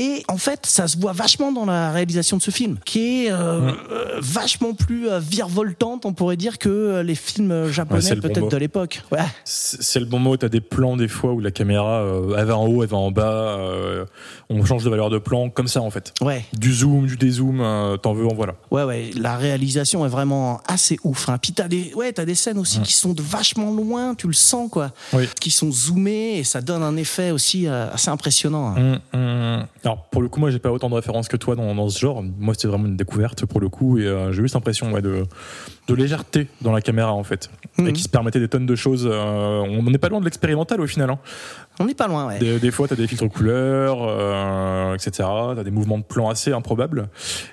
Et en fait, ça se voit vachement dans la réalisation de ce film, qui est euh, euh, vachement plus euh, virevoltante, on pourrait dire, que les films japonais le peut-être de l'époque. Ouais. C'est le bon mot. T'as des plans des fois où la caméra, euh, elle va en haut, elle va en bas. euh, on change de valeur de plan comme ça en fait. Ouais, Du zoom, du dézoom, t'en veux, en voilà. ouais, ouais. La réalisation est vraiment assez ouf. Hein. Puis t'as des, ouais, t'as des scènes aussi qui sont de vachement loin, tu le sens quoi, Oui. qui sont zoomées et ça donne un effet aussi assez impressionnant. hein. Hum. Alors pour le coup, moi j'ai pas autant de références que toi dans, dans ce genre. Moi c'était vraiment une découverte pour le coup et euh, j'ai eu cette impression ouais, de, de légèreté dans la caméra en fait et Mhm. qui se permettait des tonnes de choses. euh, on n'est pas loin de l'expérimental au final. hein. On n'est pas loin, ouais. Des, des fois, t'as des filtres couleurs, euh, etc. T'as des mouvements de plan assez improbables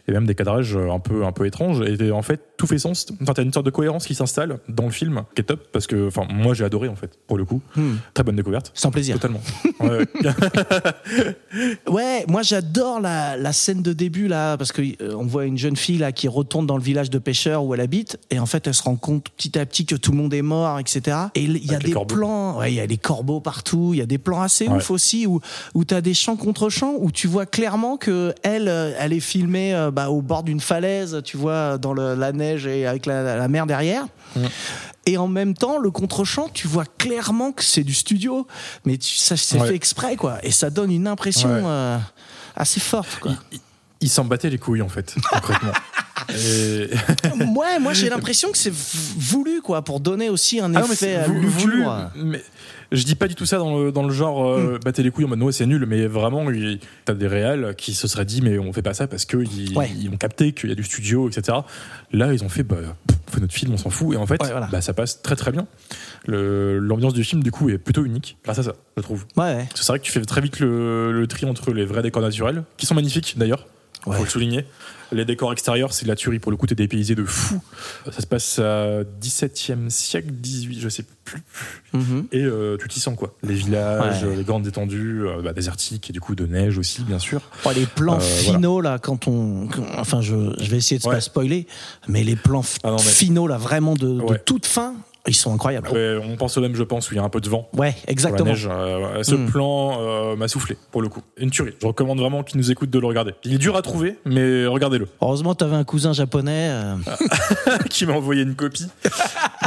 et même des cadrages un peu un peu étranges. Et en fait, tout fait sens. Enfin, t'as une sorte de cohérence qui s'installe dans le film, qui est top parce que, enfin, moi j'ai adoré en fait pour le coup. Hmm. Très bonne découverte. Sans plaisir. Totalement. Ouais. Ouais, moi j'adore la, la scène de début là, parce que euh, on voit une jeune fille là qui retourne dans le village de pêcheurs où elle habite, et en fait elle se rend compte petit à petit que tout le monde est mort, etc. Et il y a Avec des plans, ouais, il y a des corbeaux partout, il y a des plans assez Ouais. ouf aussi où où t'as des champs contre champs où tu vois clairement que elle, euh, elle est filmée euh, bah, au bord d'une falaise, tu vois, dans le- la neige et avec la, la mer derrière. Et en même temps, le contre-champ, tu vois clairement que c'est du studio, mais tu, ça c'est Ouais. fait exprès, quoi. Et ça donne une impression Ouais. euh, assez forte, quoi. il il s'en battait les couilles en fait, concrètement. Et... ouais, moi j'ai l'impression que c'est voulu, quoi, pour donner aussi un Ah effet voulu. l'humour. Mais je dis pas du tout ça dans le, dans le genre euh, battez les couilles en mode ouais, c'est nul, mais vraiment, il- t'as des réals qui se seraient dit mais on fait pas ça parce qu'ils Ouais. ils ont capté qu'il y a du studio, etc. Là, ils ont fait bah, pff, on fait notre film, on s'en fout. Et en fait, Ouais, voilà. bah, ça passe très très bien. Le- L'ambiance du film, du coup, est plutôt unique grâce à ça, je trouve. Ouais, ouais. C'est vrai que tu fais très vite le, le tri entre les vrais décors naturels, qui sont magnifiques d'ailleurs, Ouais. faut le souligner. Les décors extérieurs, c'est de la tuerie pour le coup, t'es dépaysé de fou. Ça se passe à 17e siècle, 18, je sais plus. Mhm. Et euh, tu t'y sens quoi. Les villages, Ouais. les grandes étendues, euh, bah, désertiques et du coup de neige aussi, bien sûr. Oh, les plans Euh, finaux là, quand on, enfin, je, je vais essayer de Ouais. pas spoiler, mais les plans Ah non, mais- finaux là, vraiment de, toute fin. Ils sont incroyables. Ouais, on pense au même, je pense, où il y a un peu de vent. Ouais, la exactement. neige, euh, ce Mm. plan euh, m'a soufflé pour le coup. Une tuerie. Je recommande vraiment qu'ils nous écoutent de le regarder. Il est dur à trouver, mais regardez-le. Heureusement, t'avais un cousin japonais. euh, qui m'a envoyé une copie.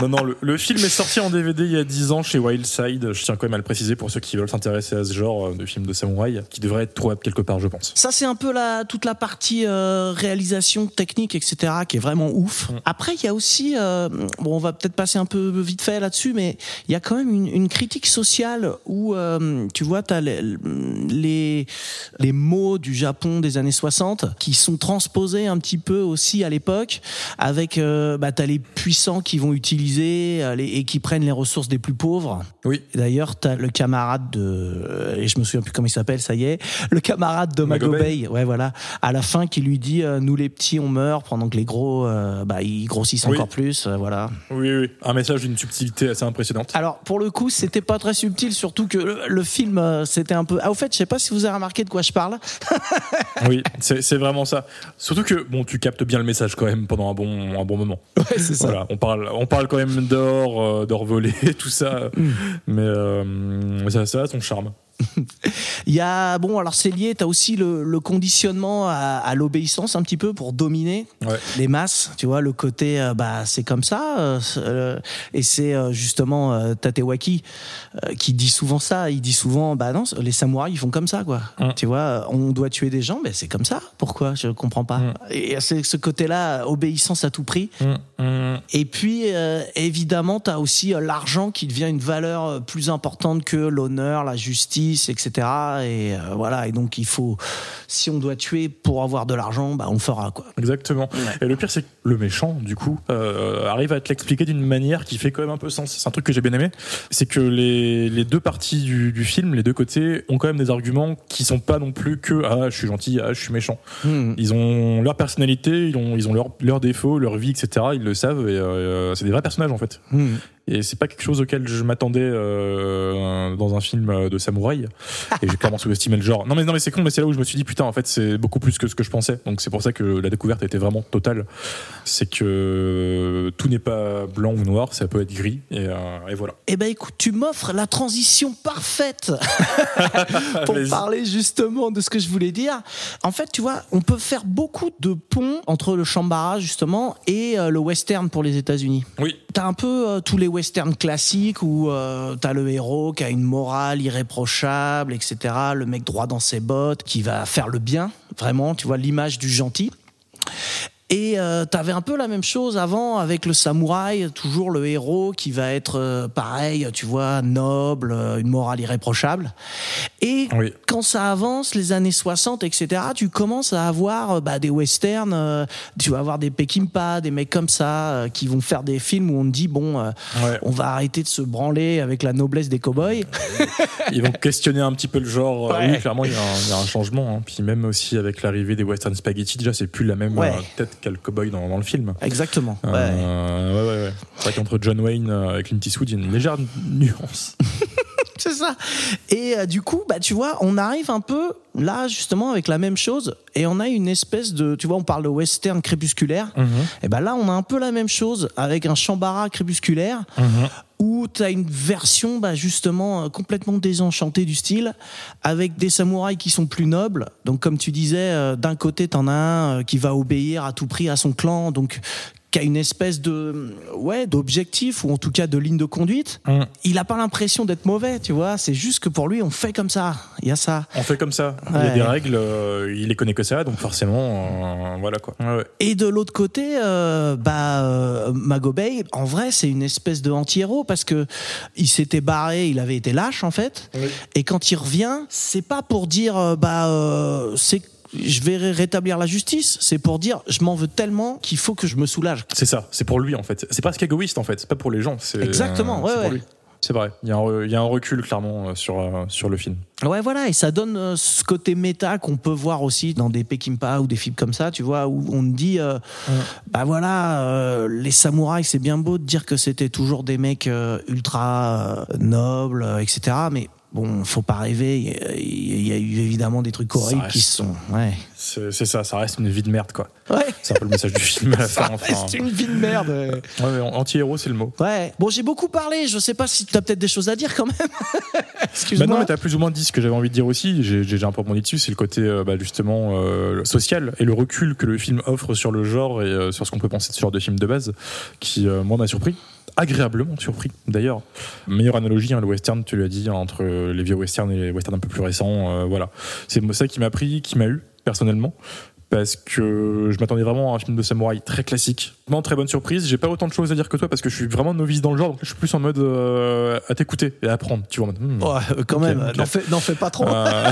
non, non, le, le film est sorti en DVD il y a 10 ans chez Wildside. Je tiens quand même à le préciser pour ceux qui veulent s'intéresser à ce genre de film de samouraï, qui devrait être trouvable quelque part, je pense. Ça, c'est un peu la, toute la partie réalisation technique, etc., qui est vraiment ouf. Après, il y a aussi, bon, on va peut-être passer un peu vite fait là-dessus, mais il y a quand même une, une critique sociale où, euh, tu vois, tu as les, les, les mots du Japon des années 60 qui sont transposés un petit peu aussi à l'époque, avec, euh, bah, tu as les puissants qui vont utiliser euh, les, et qui prennent les ressources des plus pauvres. Oui. D'ailleurs, t'as le camarade de, euh, et je me souviens plus comment il s'appelle, ça y est, le camarade de Magobei. Magobei, ouais voilà, à la fin qui lui dit, euh, nous les petits on meurt pendant que les gros, bah ils grossissent Oui. encore plus, voilà. Oui, oui. Un message d'une subtilité assez impressionnante. Alors pour le coup, c'était pas très subtil, surtout que le, le film, euh, c'était un peu. Ah au fait, je sais pas si vous avez remarqué de quoi je parle. Oui, c'est vraiment ça. Surtout que, bon, tu captes bien le message quand même pendant un bon, un bon moment. Ouais, c'est Voilà, on parle, on parle quand même d'or, euh, d'or volé, tout ça. Mais euh, ça, ça a son charme. Il y a bon, alors c'est lié. T'as aussi le, le conditionnement à, à l'obéissance un petit peu pour dominer Ouais. les masses. Tu vois le côté, euh, bah c'est comme ça. euh, euh, et c'est euh, justement Tatewaki qui dit souvent ça. Il dit souvent, bah non, les samouraïs ils font comme ça quoi. Mm. Tu vois, on doit tuer des gens, mais c'est comme ça. Pourquoi? Je comprends pas. Mm. Et c'est ce côté-là, obéissance à tout prix. Hum, hum. Et puis, évidemment, tu as aussi l'argent qui devient une valeur plus importante que l'honneur, la justice, etc. Et euh, voilà, et donc il faut, si on doit tuer pour avoir de l'argent, bah, on le fera, quoi. Exactement. Et le pire, c'est que le méchant, du coup, euh, arrive à te l'expliquer d'une manière qui fait quand même un peu sens. C'est un truc que j'ai bien aimé. C'est que les, les deux parties du, du film, les deux côtés, ont quand même des arguments qui sont pas non plus que ah, je suis gentil, ah, je suis méchant. Hmm. Ils ont leur personnalité, ils ont, ils ont leurs défauts, leur vie, etc. Ils le savent et euh, c'est des vrais personnages en fait. Hmm. Et c'est pas quelque chose auquel je m'attendais euh, dans un film de samouraï. Et j'ai clairement sous-estimé le genre. Non mais non mais c'est con, mais c'est là où je me suis dit putain en fait c'est beaucoup plus que ce que je pensais. Donc c'est pour ça que la découverte était vraiment totale. C'est que tout n'est pas blanc ou noir, ça peut être gris. Et, euh, et voilà. Eh ben écoute, tu m'offres la transition parfaite pour parler justement de ce que je voulais dire. En fait, tu vois, on peut faire beaucoup de ponts entre le Shambhala justement et euh, le western pour les États-Unis. Oui. T'as un peu euh, tous les westerns classiques où euh, t'as le héros qui a une morale irréprochable, etc. Le mec droit dans ses bottes, qui va faire le bien, vraiment, tu vois, l'image du gentil. Et euh, t'avais un peu la même chose avant avec le samouraï, toujours le héros qui va être euh, pareil, tu vois, noble, euh, une morale irréprochable. Et Oui. quand ça avance, les années 60, etc., tu commences à avoir euh, bah, des westerns, euh, tu vas avoir des Peckinpah, des mecs comme ça, qui vont faire des films où on te dit, bon, Ouais. on va arrêter de se branler avec la noblesse des cowboys. Ils vont questionner un petit peu le genre. Ouais. Oui, clairement, il y, a un- il y a un changement. hein. Puis même aussi avec l'arrivée des western spaghetti, déjà, c'est plus la même Ouais. tête qu'a le cowboy dans, dans le film. Exactement. ouais. Euh, ouais, ouais, ouais. C'est vrai qu'entre John Wayne euh, et Clint Eastwood, il y a une légère nuance. Ça. Et euh, du coup, bah tu vois, on arrive un peu là justement avec la même chose et on a une espèce de, tu vois, on parle de western crépusculaire. Et ben là, on a un peu la même chose avec un Shambhala crépusculaire où tu as une version bah, justement euh, complètement désenchantée du style avec des samouraïs qui sont plus nobles. Donc comme tu disais, euh, d'un côté, t'en as un qui va obéir à tout prix à son clan, donc qui a une espèce de ouais d'objectif ou en tout cas de ligne de conduite. Mm. Il a pas l'impression d'être mauvais, tu vois. C'est juste que pour lui, on fait comme ça. Il y a ça. On fait comme ça. Il y a des règles, euh, il les connaît que ça, donc forcément, euh, voilà quoi. Ouais, ouais. Et de l'autre côté, euh, bah euh, Magobei, en vrai, c'est une espèce de anti-héros parce que il s'était barré, il avait été lâche en fait. Et quand il revient, c'est pas pour dire euh, bah euh, c'est je vais ré- rétablir la justice, c'est pour dire je m'en veux tellement qu'il faut que je me soulage. C'est ça, c'est pour lui en fait. C'est presque égoïste en fait, c'est pas pour les gens. Exactement, ouais, pour ouais. lui. C'est vrai, il y, a un re- il y a un recul clairement euh, sur, euh, sur le film. Ouais, voilà, et ça donne euh, ce côté méta qu'on peut voir aussi dans des Peckinpah ou des films comme ça, tu vois, où on dit, euh, bah voilà, euh, les samouraïs, c'est bien beau de dire que c'était toujours des mecs euh, ultra euh, nobles, euh, etc. Mais bon, faut pas rêver. Il y a- eu évidemment des trucs horribles reste- qui se sont. Ouais. C'est c'est ça, ça reste une vie de merde, quoi. Ouais. C'est un peu le message du film à la fin. enfin. reste une vie de merde. ouais. Anti-héros, c'est le mot. Ouais. Bon, j'ai beaucoup parlé. Je sais pas si tu as peut-être des choses à dire quand même. Bah Excuse-moi. non, mais t'as plus ou moins dit ce que j'avais envie de dire aussi. J'ai un peu rebondi dessus. C'est le côté euh, bah, justement euh, social et le recul que le film offre sur le genre et euh, sur ce qu'on peut penser de ce genre de film de base, qui moi m'a surpris, agréablement surpris d'ailleurs. Meilleure analogie, hein, le western, tu l'as dit, entre les vieux westerns et les westerns un peu plus récents. euh, voilà, c'est ça qui m'a pris, qui m'a eu personnellement. Parce que je m'attendais vraiment à un film de samouraï très classique. Vraiment très bonne surprise. J'ai pas autant de choses à dire que toi parce que je suis vraiment novice dans le genre. Donc je suis plus en mode euh, à t'écouter et à apprendre. Tu vois, hmm, Ouais, euh, quand même, n'en fais, pas trop. euh,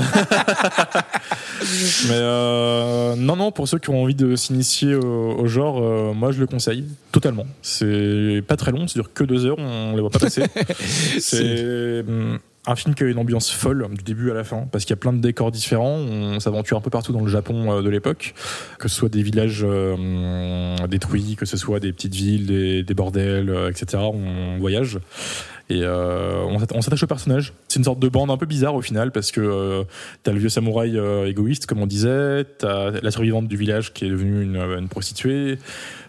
Mais euh, non, non, pour ceux qui ont envie de s'initier au, au genre, euh, moi je le conseille totalement. C'est pas très long, ça dure que deux heures, on les voit pas passer. C'est hum, un film qui a une ambiance folle du début à la fin, parce qu'il y a plein de décors différents. On s'aventure un peu partout dans le Japon euh, de l'époque, que ce soit des villages euh, détruits, que ce soit des petites villes, des, bordels, euh, etc. On voyage. Et on s'atta- on s'attache au personnage. C'est une sorte de bande un peu bizarre au final parce que euh, t'as le vieux samouraï égoïste comme on disait, t'as la survivante du village qui est devenue une prostituée.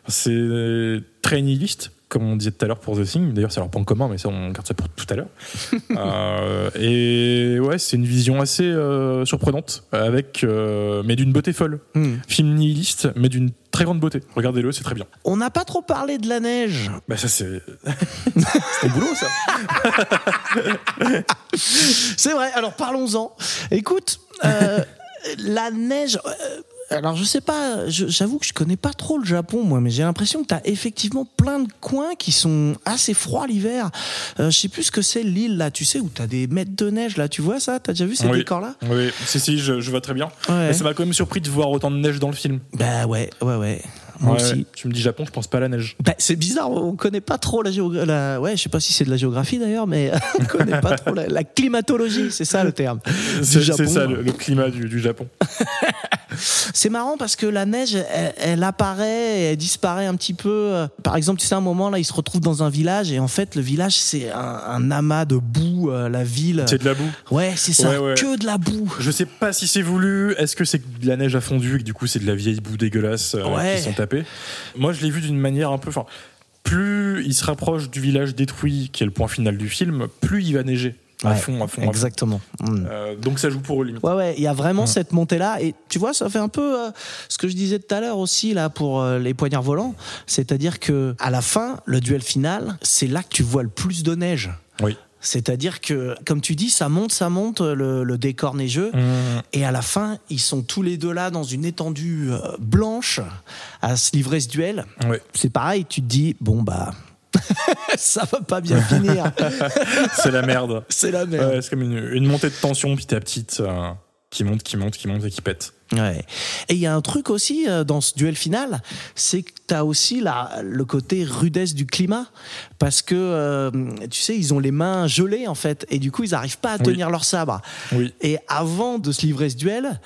C'est très nihiliste comme on disait tout à l'heure pour The Thing. D'ailleurs, c'est leur point commun, mais ça on garde ça pour tout à l'heure. Euh, et ouais, c'est une vision assez euh, surprenante avec, euh, mais d'une beauté folle. Hmm. Film nihiliste, mais d'une très grande beauté. Regardez-le, c'est très bien. On n'a pas trop parlé de la neige. Bah ça c'est, c'est ton boulot ça. C'est vrai, alors parlons-en. Écoute, euh, la neige. Alors je sais pas, j'avoue que je connais pas trop le Japon moi, mais j'ai l'impression que tu as effectivement plein de coins qui sont assez froids l'hiver. Euh, je sais plus ce que c'est l'île là, tu sais, où tu as des mètres de neige là, tu vois ça? T'as déjà vu ces Oui. décors là Oui, si, si, je, je vois très bien. Ouais. Mais ça m'a quand même surpris de voir autant de neige dans le film. Bah ouais, ouais, ouais. Moi Ouais, aussi. Tu me dis Japon, je pense pas à la neige. Bah, c'est bizarre, on connaît pas trop la géographie. La... Ouais, je sais pas si c'est de la géographie d'ailleurs, mais on connaît pas trop la, la climatologie, c'est ça le terme. C'est ça, le, le climat du, du Japon. C'est marrant parce que la neige, elle, elle apparaît, et elle disparaît un petit peu. Par exemple, tu sais, à un moment là, il se retrouve dans un village et en fait, le village c'est un, un amas de boue, euh, la ville. C'est de la boue. Ouais, c'est ça, Ouais, ouais. que de la boue. Je sais pas si c'est voulu. Est-ce que c'est de la neige a fondu et que du coup c'est de la vieille boue dégueulasse euh, Ouais. qui sont tapés Moi, je l'ai vu d'une manière un peu. Plus il se rapproche du village détruit, qui est le point final du film, plus il va neiger à Ouais, fond, à fond. à fond. Exactement. Mm. Euh, donc ça joue pour eux limite. Ouais, ouais, il y a vraiment cette montée-là. Et tu vois, ça fait un peu euh, ce que je disais tout à l'heure aussi, là, pour euh, les poignards volants. C'est-à-dire que à la fin, le duel final, c'est là que tu vois le plus de neige. Oui. C'est-à-dire que, comme tu dis, ça monte, ça monte, le, le décor neigeux. Mmh. Et à la fin, ils sont tous les deux là dans une étendue blanche à se livrer ce duel. Ouais. C'est pareil, tu te dis, bon, bah, ça va pas bien finir. C'est la merde. c'est la merde. Ouais, c'est comme une, une montée de tension petit à petit euh, qui monte, qui monte, qui monte et qui pète. Ouais. Et il y a un truc aussi euh, dans ce duel final, c'est que tu as aussi la, le côté rudesse du climat. Parce que, euh, tu sais, ils ont les mains gelées, en fait. Et du coup, ils n'arrivent pas à Oui. tenir leur sabre. Oui. Et avant de se livrer ce duel,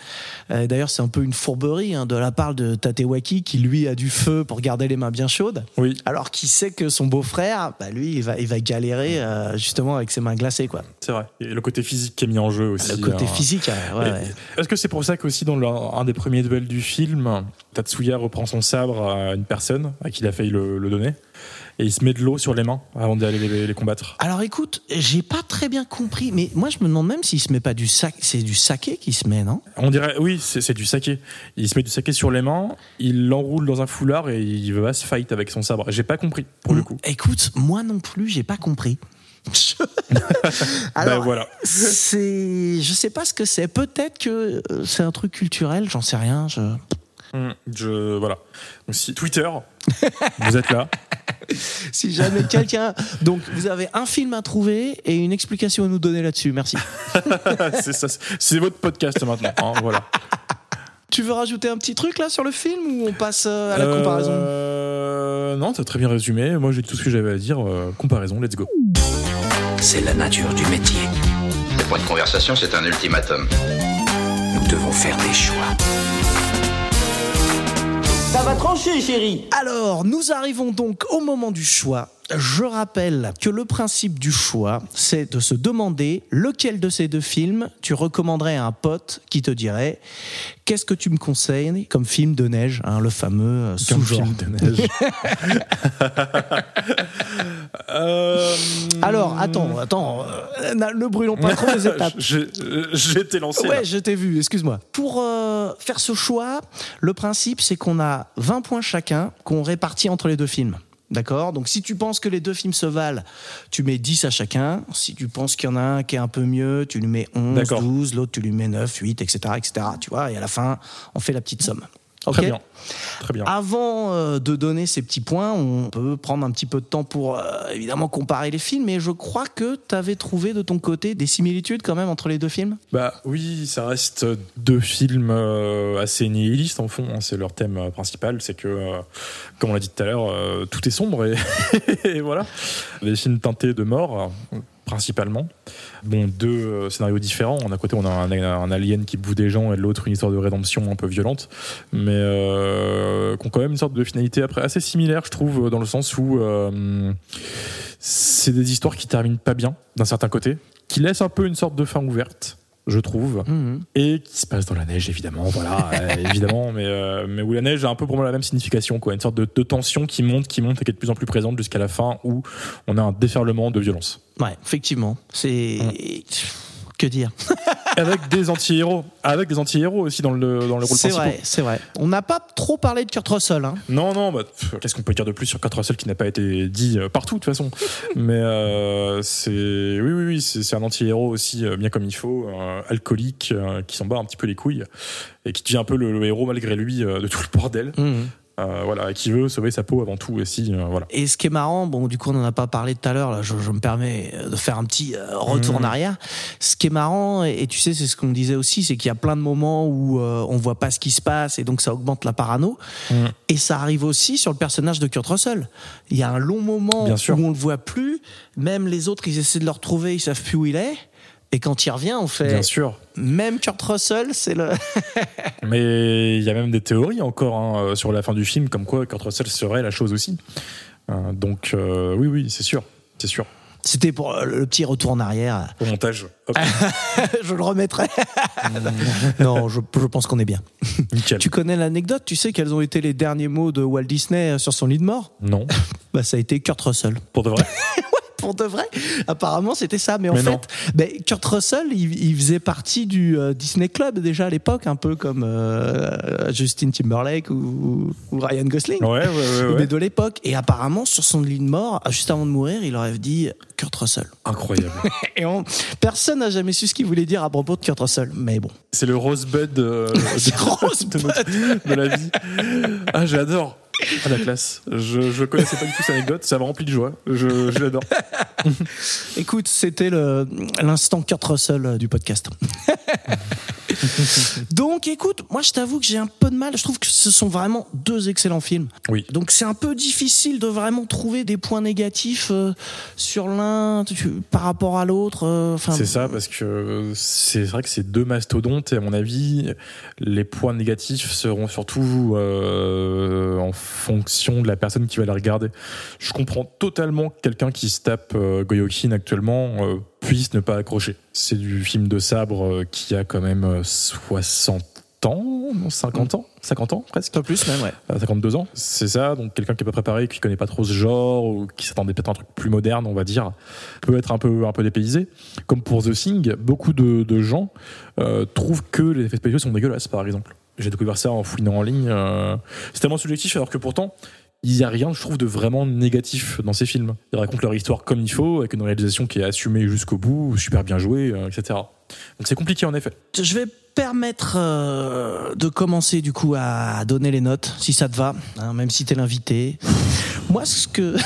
euh, d'ailleurs, c'est un peu une fourberie hein, de la part de Tatewaki, qui lui a du feu pour garder les mains bien chaudes. Oui. Alors qu'il sait que son beau-frère, bah, lui, il va, il va galérer justement avec ses mains glacées. Quoi. C'est vrai. Et le côté physique qui est mis en jeu aussi. Le côté hein. physique, ouais. Est-ce que c'est pour ça qu'aussi dans un des premiers duels du film, Tatsuya reprend son sabre à une personne à qui il a failli le, le donner et il se met de l'eau sur les mains avant d'aller les, les combattre Alors écoute, j'ai pas très bien compris, mais moi je me demande même s'il se met pas du sac, c'est du saké qui se met, non? On dirait, oui, c'est du saké. Il se met du saké sur les mains, il l'enroule dans un foulard et il va se fight avec son sabre. J'ai pas compris, pour le coup. Écoute, moi non plus, j'ai pas compris. Alors, Ben voilà. c'est, je sais pas ce que c'est. Peut-être que euh, c'est un truc culturel, j'en sais rien. Je... Hum, Je, voilà. Donc, si Twitter, vous êtes là. Si jamais quelqu'un, donc vous avez un film à trouver et une explication à nous donner là-dessus. Merci. c'est ça, c'est votre podcast maintenant. hein, voilà. Tu veux rajouter un petit truc là sur le film ou on passe euh, à la comparaison? Euh, Non, t'as très bien résumé. Moi, j'ai tout ce que j'avais à dire. Euh, comparaison, let's go. C'est la nature du métier. Le point de conversation, c'est un ultimatum. Nous devons faire des choix. Ça va trancher, chérie. Alors, nous arrivons donc au moment du choix. Je rappelle que le principe du choix, c'est de se demander lequel de ces deux films tu recommanderais à un pote qui te dirait qu'est-ce que tu me conseilles comme film de neige, hein, le fameux euh, Comme sous-genre. film de neige. Euh, Alors, attends, attends, euh, ne brûlons pas trop les étapes. Été lancé. là. Ouais, je t'ai vu, excuse-moi. Pour euh, faire ce choix, le principe, c'est qu'on a 20 points chacun qu'on répartit entre les deux films. D'accord? Donc, si tu penses que les deux films se valent, tu mets 10 à chacun. Si tu penses qu'il y en a un qui est un peu mieux, tu lui mets 11, D'accord. 12, l'autre, tu lui mets 9, 8, etc., etc. Tu vois, et à la fin, on fait la petite somme. Très bien. Très bien. Avant euh, de donner ces petits points, on peut prendre un petit peu de temps pour euh, évidemment comparer les films, mais je crois que tu avais trouvé de ton côté des similitudes quand même entre les deux films? Bah oui, ça reste deux films euh, assez nihilistes en fond. hein, c'est leur thème principal, c'est que, comme on l'a dit tout à l'heure, tout est sombre et, et voilà. Des films teintés de mort, principalement. Bon, deux euh, scénarios différents. D'un côté, on a un, alien qui boue des gens et de l'autre, une histoire de rédemption un peu violente, mais euh, qui ont quand même une sorte de finalité après assez similaire, je trouve, dans le sens où euh, c'est des histoires qui terminent pas bien, d'un certain côté, qui laissent un peu une sorte de fin ouverte, je trouve et qui se passe dans la neige évidemment voilà euh, évidemment mais euh, mais où la neige a un peu pour moi la même signification quoi une sorte de, de tension qui monte qui monte et qui est de plus en plus présente jusqu'à la fin où on a un déferlement de violence Ouais, effectivement. C'est. Que dire avec des anti-héros avec des anti-héros aussi dans le dans le rôle C'est vrai, c'est vrai. On n'a pas trop parlé de Kurt Russell. Hein. non non bah, qu'est-ce qu'on peut dire de plus sur Kurt Russell qui n'a pas été dit euh, partout de toute façon mais euh, c'est oui oui oui c'est un anti-héros aussi euh, bien comme il faut euh, alcoolique euh, qui s'en bat un petit peu les couilles et qui devient un peu le, le héros malgré lui de tout le bordel Euh, voilà, et qui veut sauver sa peau avant tout aussi. euh, voilà. Et ce qui est marrant, bon, du coup, on n'en a pas parlé tout à l'heure, là, je, je me permets de faire un petit euh, retour en arrière. Ce qui est marrant, et, et tu sais, c'est ce qu'on disait aussi, c'est qu'il y a plein de moments où euh, on voit pas ce qui se passe et donc ça augmente la parano. Et ça arrive aussi sur le personnage de Kurt Russell. Il y a un long moment Bien sûr. où on le voit plus, même les autres, ils essaient de le retrouver, ils savent plus où il est. Et quand il revient, on fait. Bien sûr. Même Kurt Russell, c'est le. Mais il y a même des théories encore hein, euh, sur la fin du film, comme quoi Kurt Russell serait la chose aussi. Euh, donc euh, oui, oui, c'est sûr. C'est sûr. C'était pour le petit retour en arrière. Au montage, hop, je le remettrai. non, je, je pense qu'on est bien. nickel. Tu connais l'anecdote Tu sais quels ont été les derniers mots de Walt Disney sur son lit de mort? Non, Bah, ça a été Kurt Russell. pour de vrai. Pour de vrai Apparemment, c'était ça. Mais en Mais fait, ben, Kurt Russell, il, il faisait partie du euh, Disney Club déjà à l'époque, un peu comme euh, Justin Timberlake ou, ou Ryan Gosling. Ouais, ouais. Mais de l'époque. Et apparemment, sur son lit de mort, juste avant de mourir, il aurait dit Kurt Russell. Incroyable. Et on- personne n'a jamais su ce qu'il voulait dire à propos de Kurt Russell. Mais bon. C'est le rosebud euh, de, Rosebud. de notre- de la vie. Ah, j'adore. Ah, la classe. Je, je connaissais pas du tout cette anecdote. Ça m'a rempli de joie. Je, je l'adore. Écoute, c'était le- l'instant Kurt Russell euh, du podcast. Donc, écoute, moi, je t'avoue que j'ai un peu de mal. Je trouve que ce sont vraiment deux excellents films. Oui. Donc, c'est un peu difficile de vraiment trouver des points négatifs euh, sur l'un par rapport à l'autre. euh, C'est ça, parce que c'est vrai que c'est deux mastodontes, et à mon avis, les points négatifs seront surtout euh, en fonction de la personne qui va les regarder. Je comprends totalement que quelqu'un qui se tape Goyokin actuellement puisse ne pas accrocher. C'est du film de sabre euh, qui a quand même euh, 60 ans, non, 50 ans 50 ans presque Un peu plus même, ouais. à 52 ans. C'est ça, donc quelqu'un qui est pas préparé, qui connaît pas trop ce genre, ou qui s'attendait peut-être à un truc plus moderne, on va dire, peut être un peu, un peu dépaysé. Comme pour The Thing, beaucoup de, de gens euh, trouvent que les effets spéciaux sont dégueulasses, par exemple. J'ai découvert ça en fouinant en ligne. euh, c'est tellement subjectif, alors que pourtant, il n'y a rien, je trouve, de vraiment négatif dans ces films. Ils racontent leur histoire comme il faut, avec une réalisation qui est assumée jusqu'au bout, super bien jouée, euh, etc. Donc c'est compliqué en effet. Je vais permettre euh, de commencer du coup à donner les notes, si ça te va, hein, même si t'es l'invité. Moi, ce que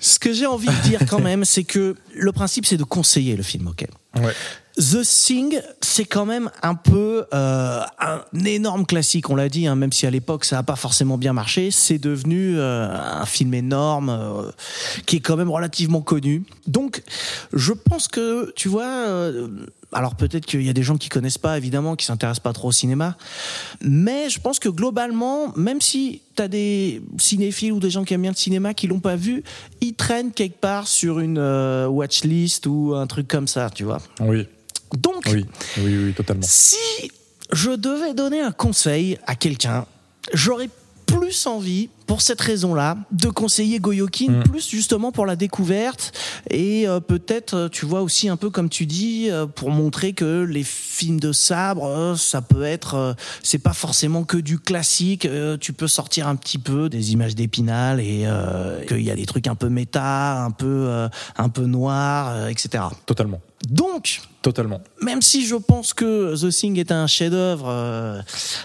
ce que j'ai envie de dire quand même, c'est que le principe, c'est de conseiller le film, ok? Ouais. The Thing, c'est quand même un peu euh, un énorme classique, on l'a dit, hein, même si à l'époque ça n'a pas forcément bien marché, c'est devenu euh, un film énorme euh, qui est quand même relativement connu. Donc, je pense que, tu vois, euh, Alors peut-être qu'il y a des gens qui connaissent pas, évidemment, qui s'intéressent pas trop au cinéma. Mais je pense que globalement, même si tu as des cinéphiles ou des gens qui aiment bien le cinéma qui l'ont pas vu, ils traînent quelque part sur une euh, watchlist ou un truc comme ça, tu vois. Oui, Donc, oui, oui, oui, totalement. si je devais donner un conseil à quelqu'un, j'aurais plus envie, pour cette raison-là, de conseiller Goyokin, Mm. plus justement pour la découverte et euh, peut-être, euh, tu vois, aussi un peu comme tu dis, euh, pour montrer que les films de sabre, euh, ça peut être, c'est pas forcément que du classique, tu peux sortir un petit peu des images d'épinal et qu'il y a des trucs un peu méta, un peu, un peu noirs, euh, etc. Totalement. Donc, Totalement. même si je pense que The Thing est un chef-d'œuvre, euh,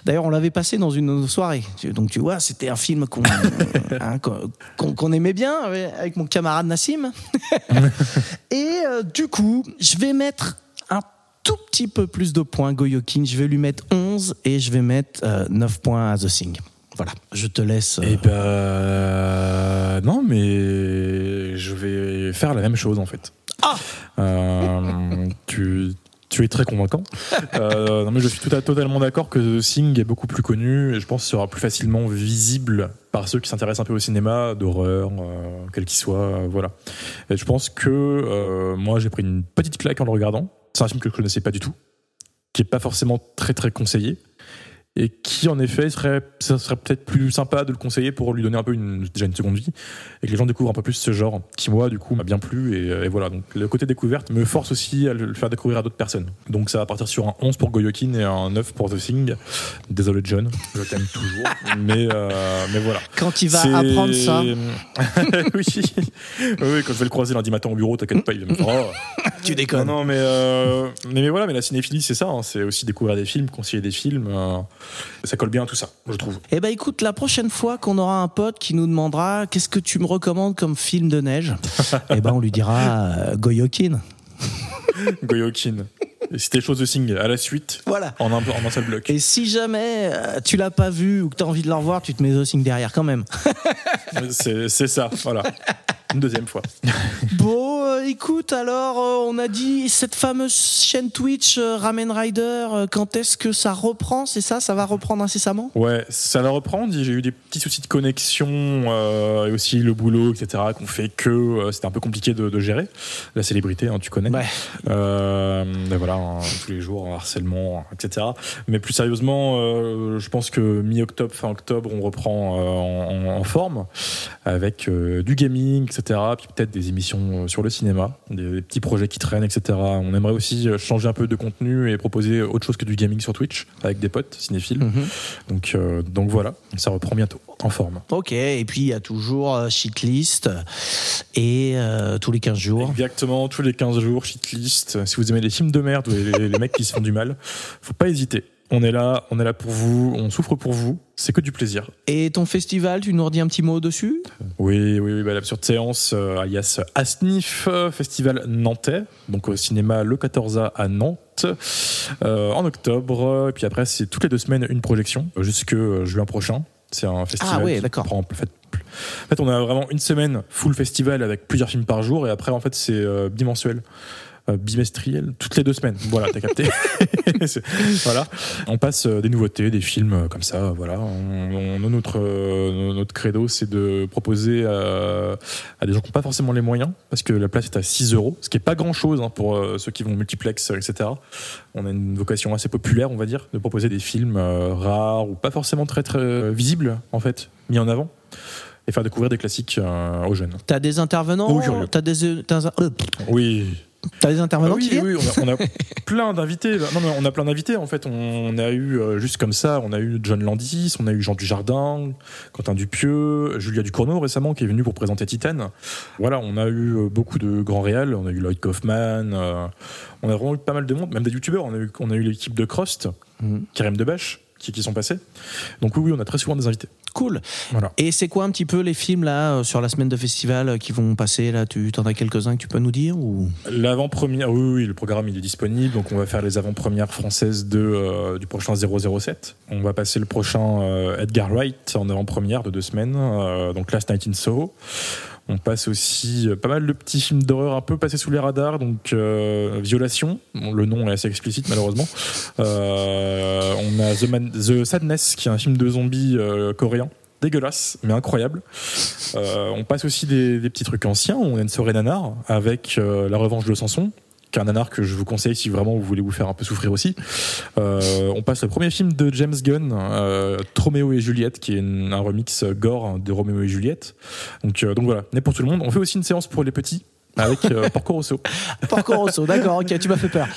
d'ailleurs on l'avait passé dans une de nos soirées. Donc tu vois, c'était un film qu'on hein, aimait bien avec avec mon camarade Nassim. Et euh, du coup, je vais mettre un tout petit peu plus de points Goyokin. Je vais lui mettre 11 et je vais mettre euh, 9 points à The Thing. Voilà, je te laisse. euh, Eh ben non, mais je vais faire la même chose en fait. Ah Euh, tu, es très convaincant. Euh, non, mais je suis tout à, totalement d'accord que The Thing est beaucoup plus connu et je pense sera plus facilement visible par ceux qui s'intéressent un peu au cinéma d'horreur, euh, quel qu'il soit. voilà. Et je pense que moi j'ai pris une petite claque en le regardant. C'est un film que je connaissais pas du tout, qui est pas forcément très très conseillé et qui en effet serait ça serait peut-être plus sympa de le conseiller pour lui donner un peu une déjà une seconde vie et que les gens découvrent un peu plus ce genre qui moi du coup m'a bien plu et, et voilà donc le côté découverte me force aussi à le faire découvrir à d'autres personnes donc ça va partir sur un 11 pour Goyokin et un 9 pour The Thing désolé John je t'aime toujours mais euh, mais voilà Quand il va apprendre ça, oui. oui quand je vais le croiser lundi matin au bureau t'inquiète pas il va me faire oh, tu non, déconnes. non, mais, euh, mais, mais voilà, mais la cinéphilie, c'est ça. hein, c'est aussi découvrir des films, conseiller des films. euh, ça colle bien à tout ça, je trouve. Eh ben écoute, la prochaine fois qu'on aura un pote qui nous demandera qu'est-ce que tu me recommandes comme film de neige, eh ben on lui dira euh, Goyokin. Goyokin. Et c'était chose de Sing à la suite, Voilà. en un, en un seul bloc. Et si jamais euh, tu l'as pas vu ou que tu as envie de le revoir, tu te mets The Thing derrière quand même. C'est ça, voilà. Une deuxième fois. Bon, écoute, alors euh, on a dit cette fameuse chaîne Twitch euh, Ramen Rider, euh, quand est-ce que ça reprend C'est ça Ça va reprendre incessamment? Ouais, ça va reprendre. J'ai eu des petits soucis de connexion euh, et aussi le boulot, etc., qu'on fait que euh, c'était un peu compliqué de, de gérer. La célébrité, hein, tu connais. Ouais. Euh, ben voilà, hein, tous les jours, harcèlement, etc. Mais plus sérieusement, je pense que mi-octobre, fin octobre, on reprend en, forme avec du gaming, etc. Puis peut-être des émissions sur le cinéma, des, des petits projets qui traînent, etc. On aimerait aussi euh, changer un peu de contenu et proposer autre chose que du gaming sur Twitch avec des potes cinéphiles. Mhm. Donc, euh, donc voilà, ça reprend bientôt en forme. Ok, et puis il y a toujours euh, Shitlist et euh, tous les 15 jours. Exactement, tous les 15 jours, shitlist. Si vous aimez les films de merde ou les, les mecs qui se font du mal, faut pas hésiter. On est là, on est là pour vous, on souffre pour vous, c'est que du plaisir. Et ton festival, tu nous redis un petit mot dessus? Oui, oui, oui bah, l'absurde séance, euh, alias Asnif, euh, festival nantais, donc au cinéma Le 14A à Nantes, euh, en octobre. Et puis après, c'est toutes les deux semaines une projection, euh, jusque euh, juin prochain. C'est un festival. Ah ouais, qui prend- En fait, en fait, on a vraiment une semaine full festival avec plusieurs films par jour, et après, en fait, c'est euh, bimensuel. Euh, bimestriel, toutes les deux semaines. Voilà, t'as capté. Voilà, on passe euh, des nouveautés, des films euh, comme ça. Voilà, on, on- notre notre credo, c'est de proposer à des gens qui n'ont pas forcément les moyens, parce que la place est à 6 euros, ce qui est pas grand chose pour euh, ceux qui vont multiplex, etc. On a une vocation assez populaire, on va dire, de proposer des films euh, rares ou pas forcément très très visibles en fait, mis en avant, et faire découvrir des classiques euh, aux jeunes. T'as des intervenants Oh. T'as des, Oui, t'as des intervenants ah oui, qui oui, on a, on a plein d'invités. Non, mais on a plein d'invités. En fait, on a eu euh, juste comme ça, on a eu John Landis, on a eu Jean Dujardin, Quentin Dupieux, Julia Ducournau récemment qui est venu pour présenter Titan. Voilà, on a eu euh, beaucoup de grands réals. On a eu Lloyd Kaufman. euh, on a vraiment eu pas mal de monde, même des youtubeurs. On a eu, on a eu l'équipe de Crost, Mhm. Karim Debache, qui, qui sont passés. Donc oui, oui, on a très souvent des invités. Cool. Voilà. Et c'est quoi un petit peu les films là euh, sur la semaine de festival euh, qui vont passer là? Tu t'en as quelques-uns que tu peux nous dire ou? L'avant-première, oui, oui, le programme il est disponible, donc on va faire les avant-premières françaises de, euh, du prochain 007. On va passer le prochain euh, Edgar Wright en avant-première de deux semaines, euh, donc Last Night in Soho. On passe aussi euh, pas mal de petits films d'horreur un peu passés sous les radars, donc euh, Violation, le nom est assez explicite malheureusement. Euh, on a The, Sadness, qui est un film de zombies euh, coréen. Dégueulasse, mais incroyable. On passe aussi des, petits trucs anciens. On a une soirée nanar avec La Revanche de Samson, qui est un nanar que je vous conseille si vraiment vous voulez vous faire un peu souffrir aussi. Euh, on passe le premier film de James Gunn, euh, Roméo et Juliette, qui est une- un remix gore de Roméo et Juliette. Donc, euh, donc voilà, n'est pour tout le monde. On fait aussi une séance pour les petits avec euh, Porco Rosso. Porco Rosso, d'accord, ok, tu m'as fait peur.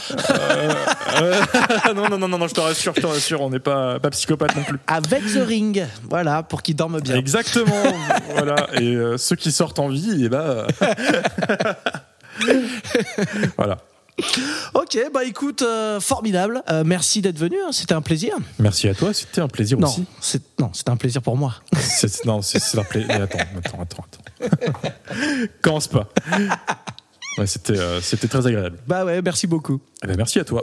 Euh, non, non, non, non, je te rassure, je te rassure, on n'est pas, pas psychopathe non plus. Avec The Ring, voilà, pour qu'il dorme bien. Exactement, voilà. Et euh, ceux qui sortent en vie, et bah. voilà. Ok, bah écoute, euh, formidable. Euh, merci d'être venu, hein, c'était un plaisir. Merci à toi, c'était un plaisir Non, aussi. non, c'était un plaisir pour moi. Non, c'est un plaisir. Attends, attends, attends, attends. Commence pas. Ouais, c'était, euh, c'était très agréable. Bah ouais, merci beaucoup. Eh ben, merci à toi.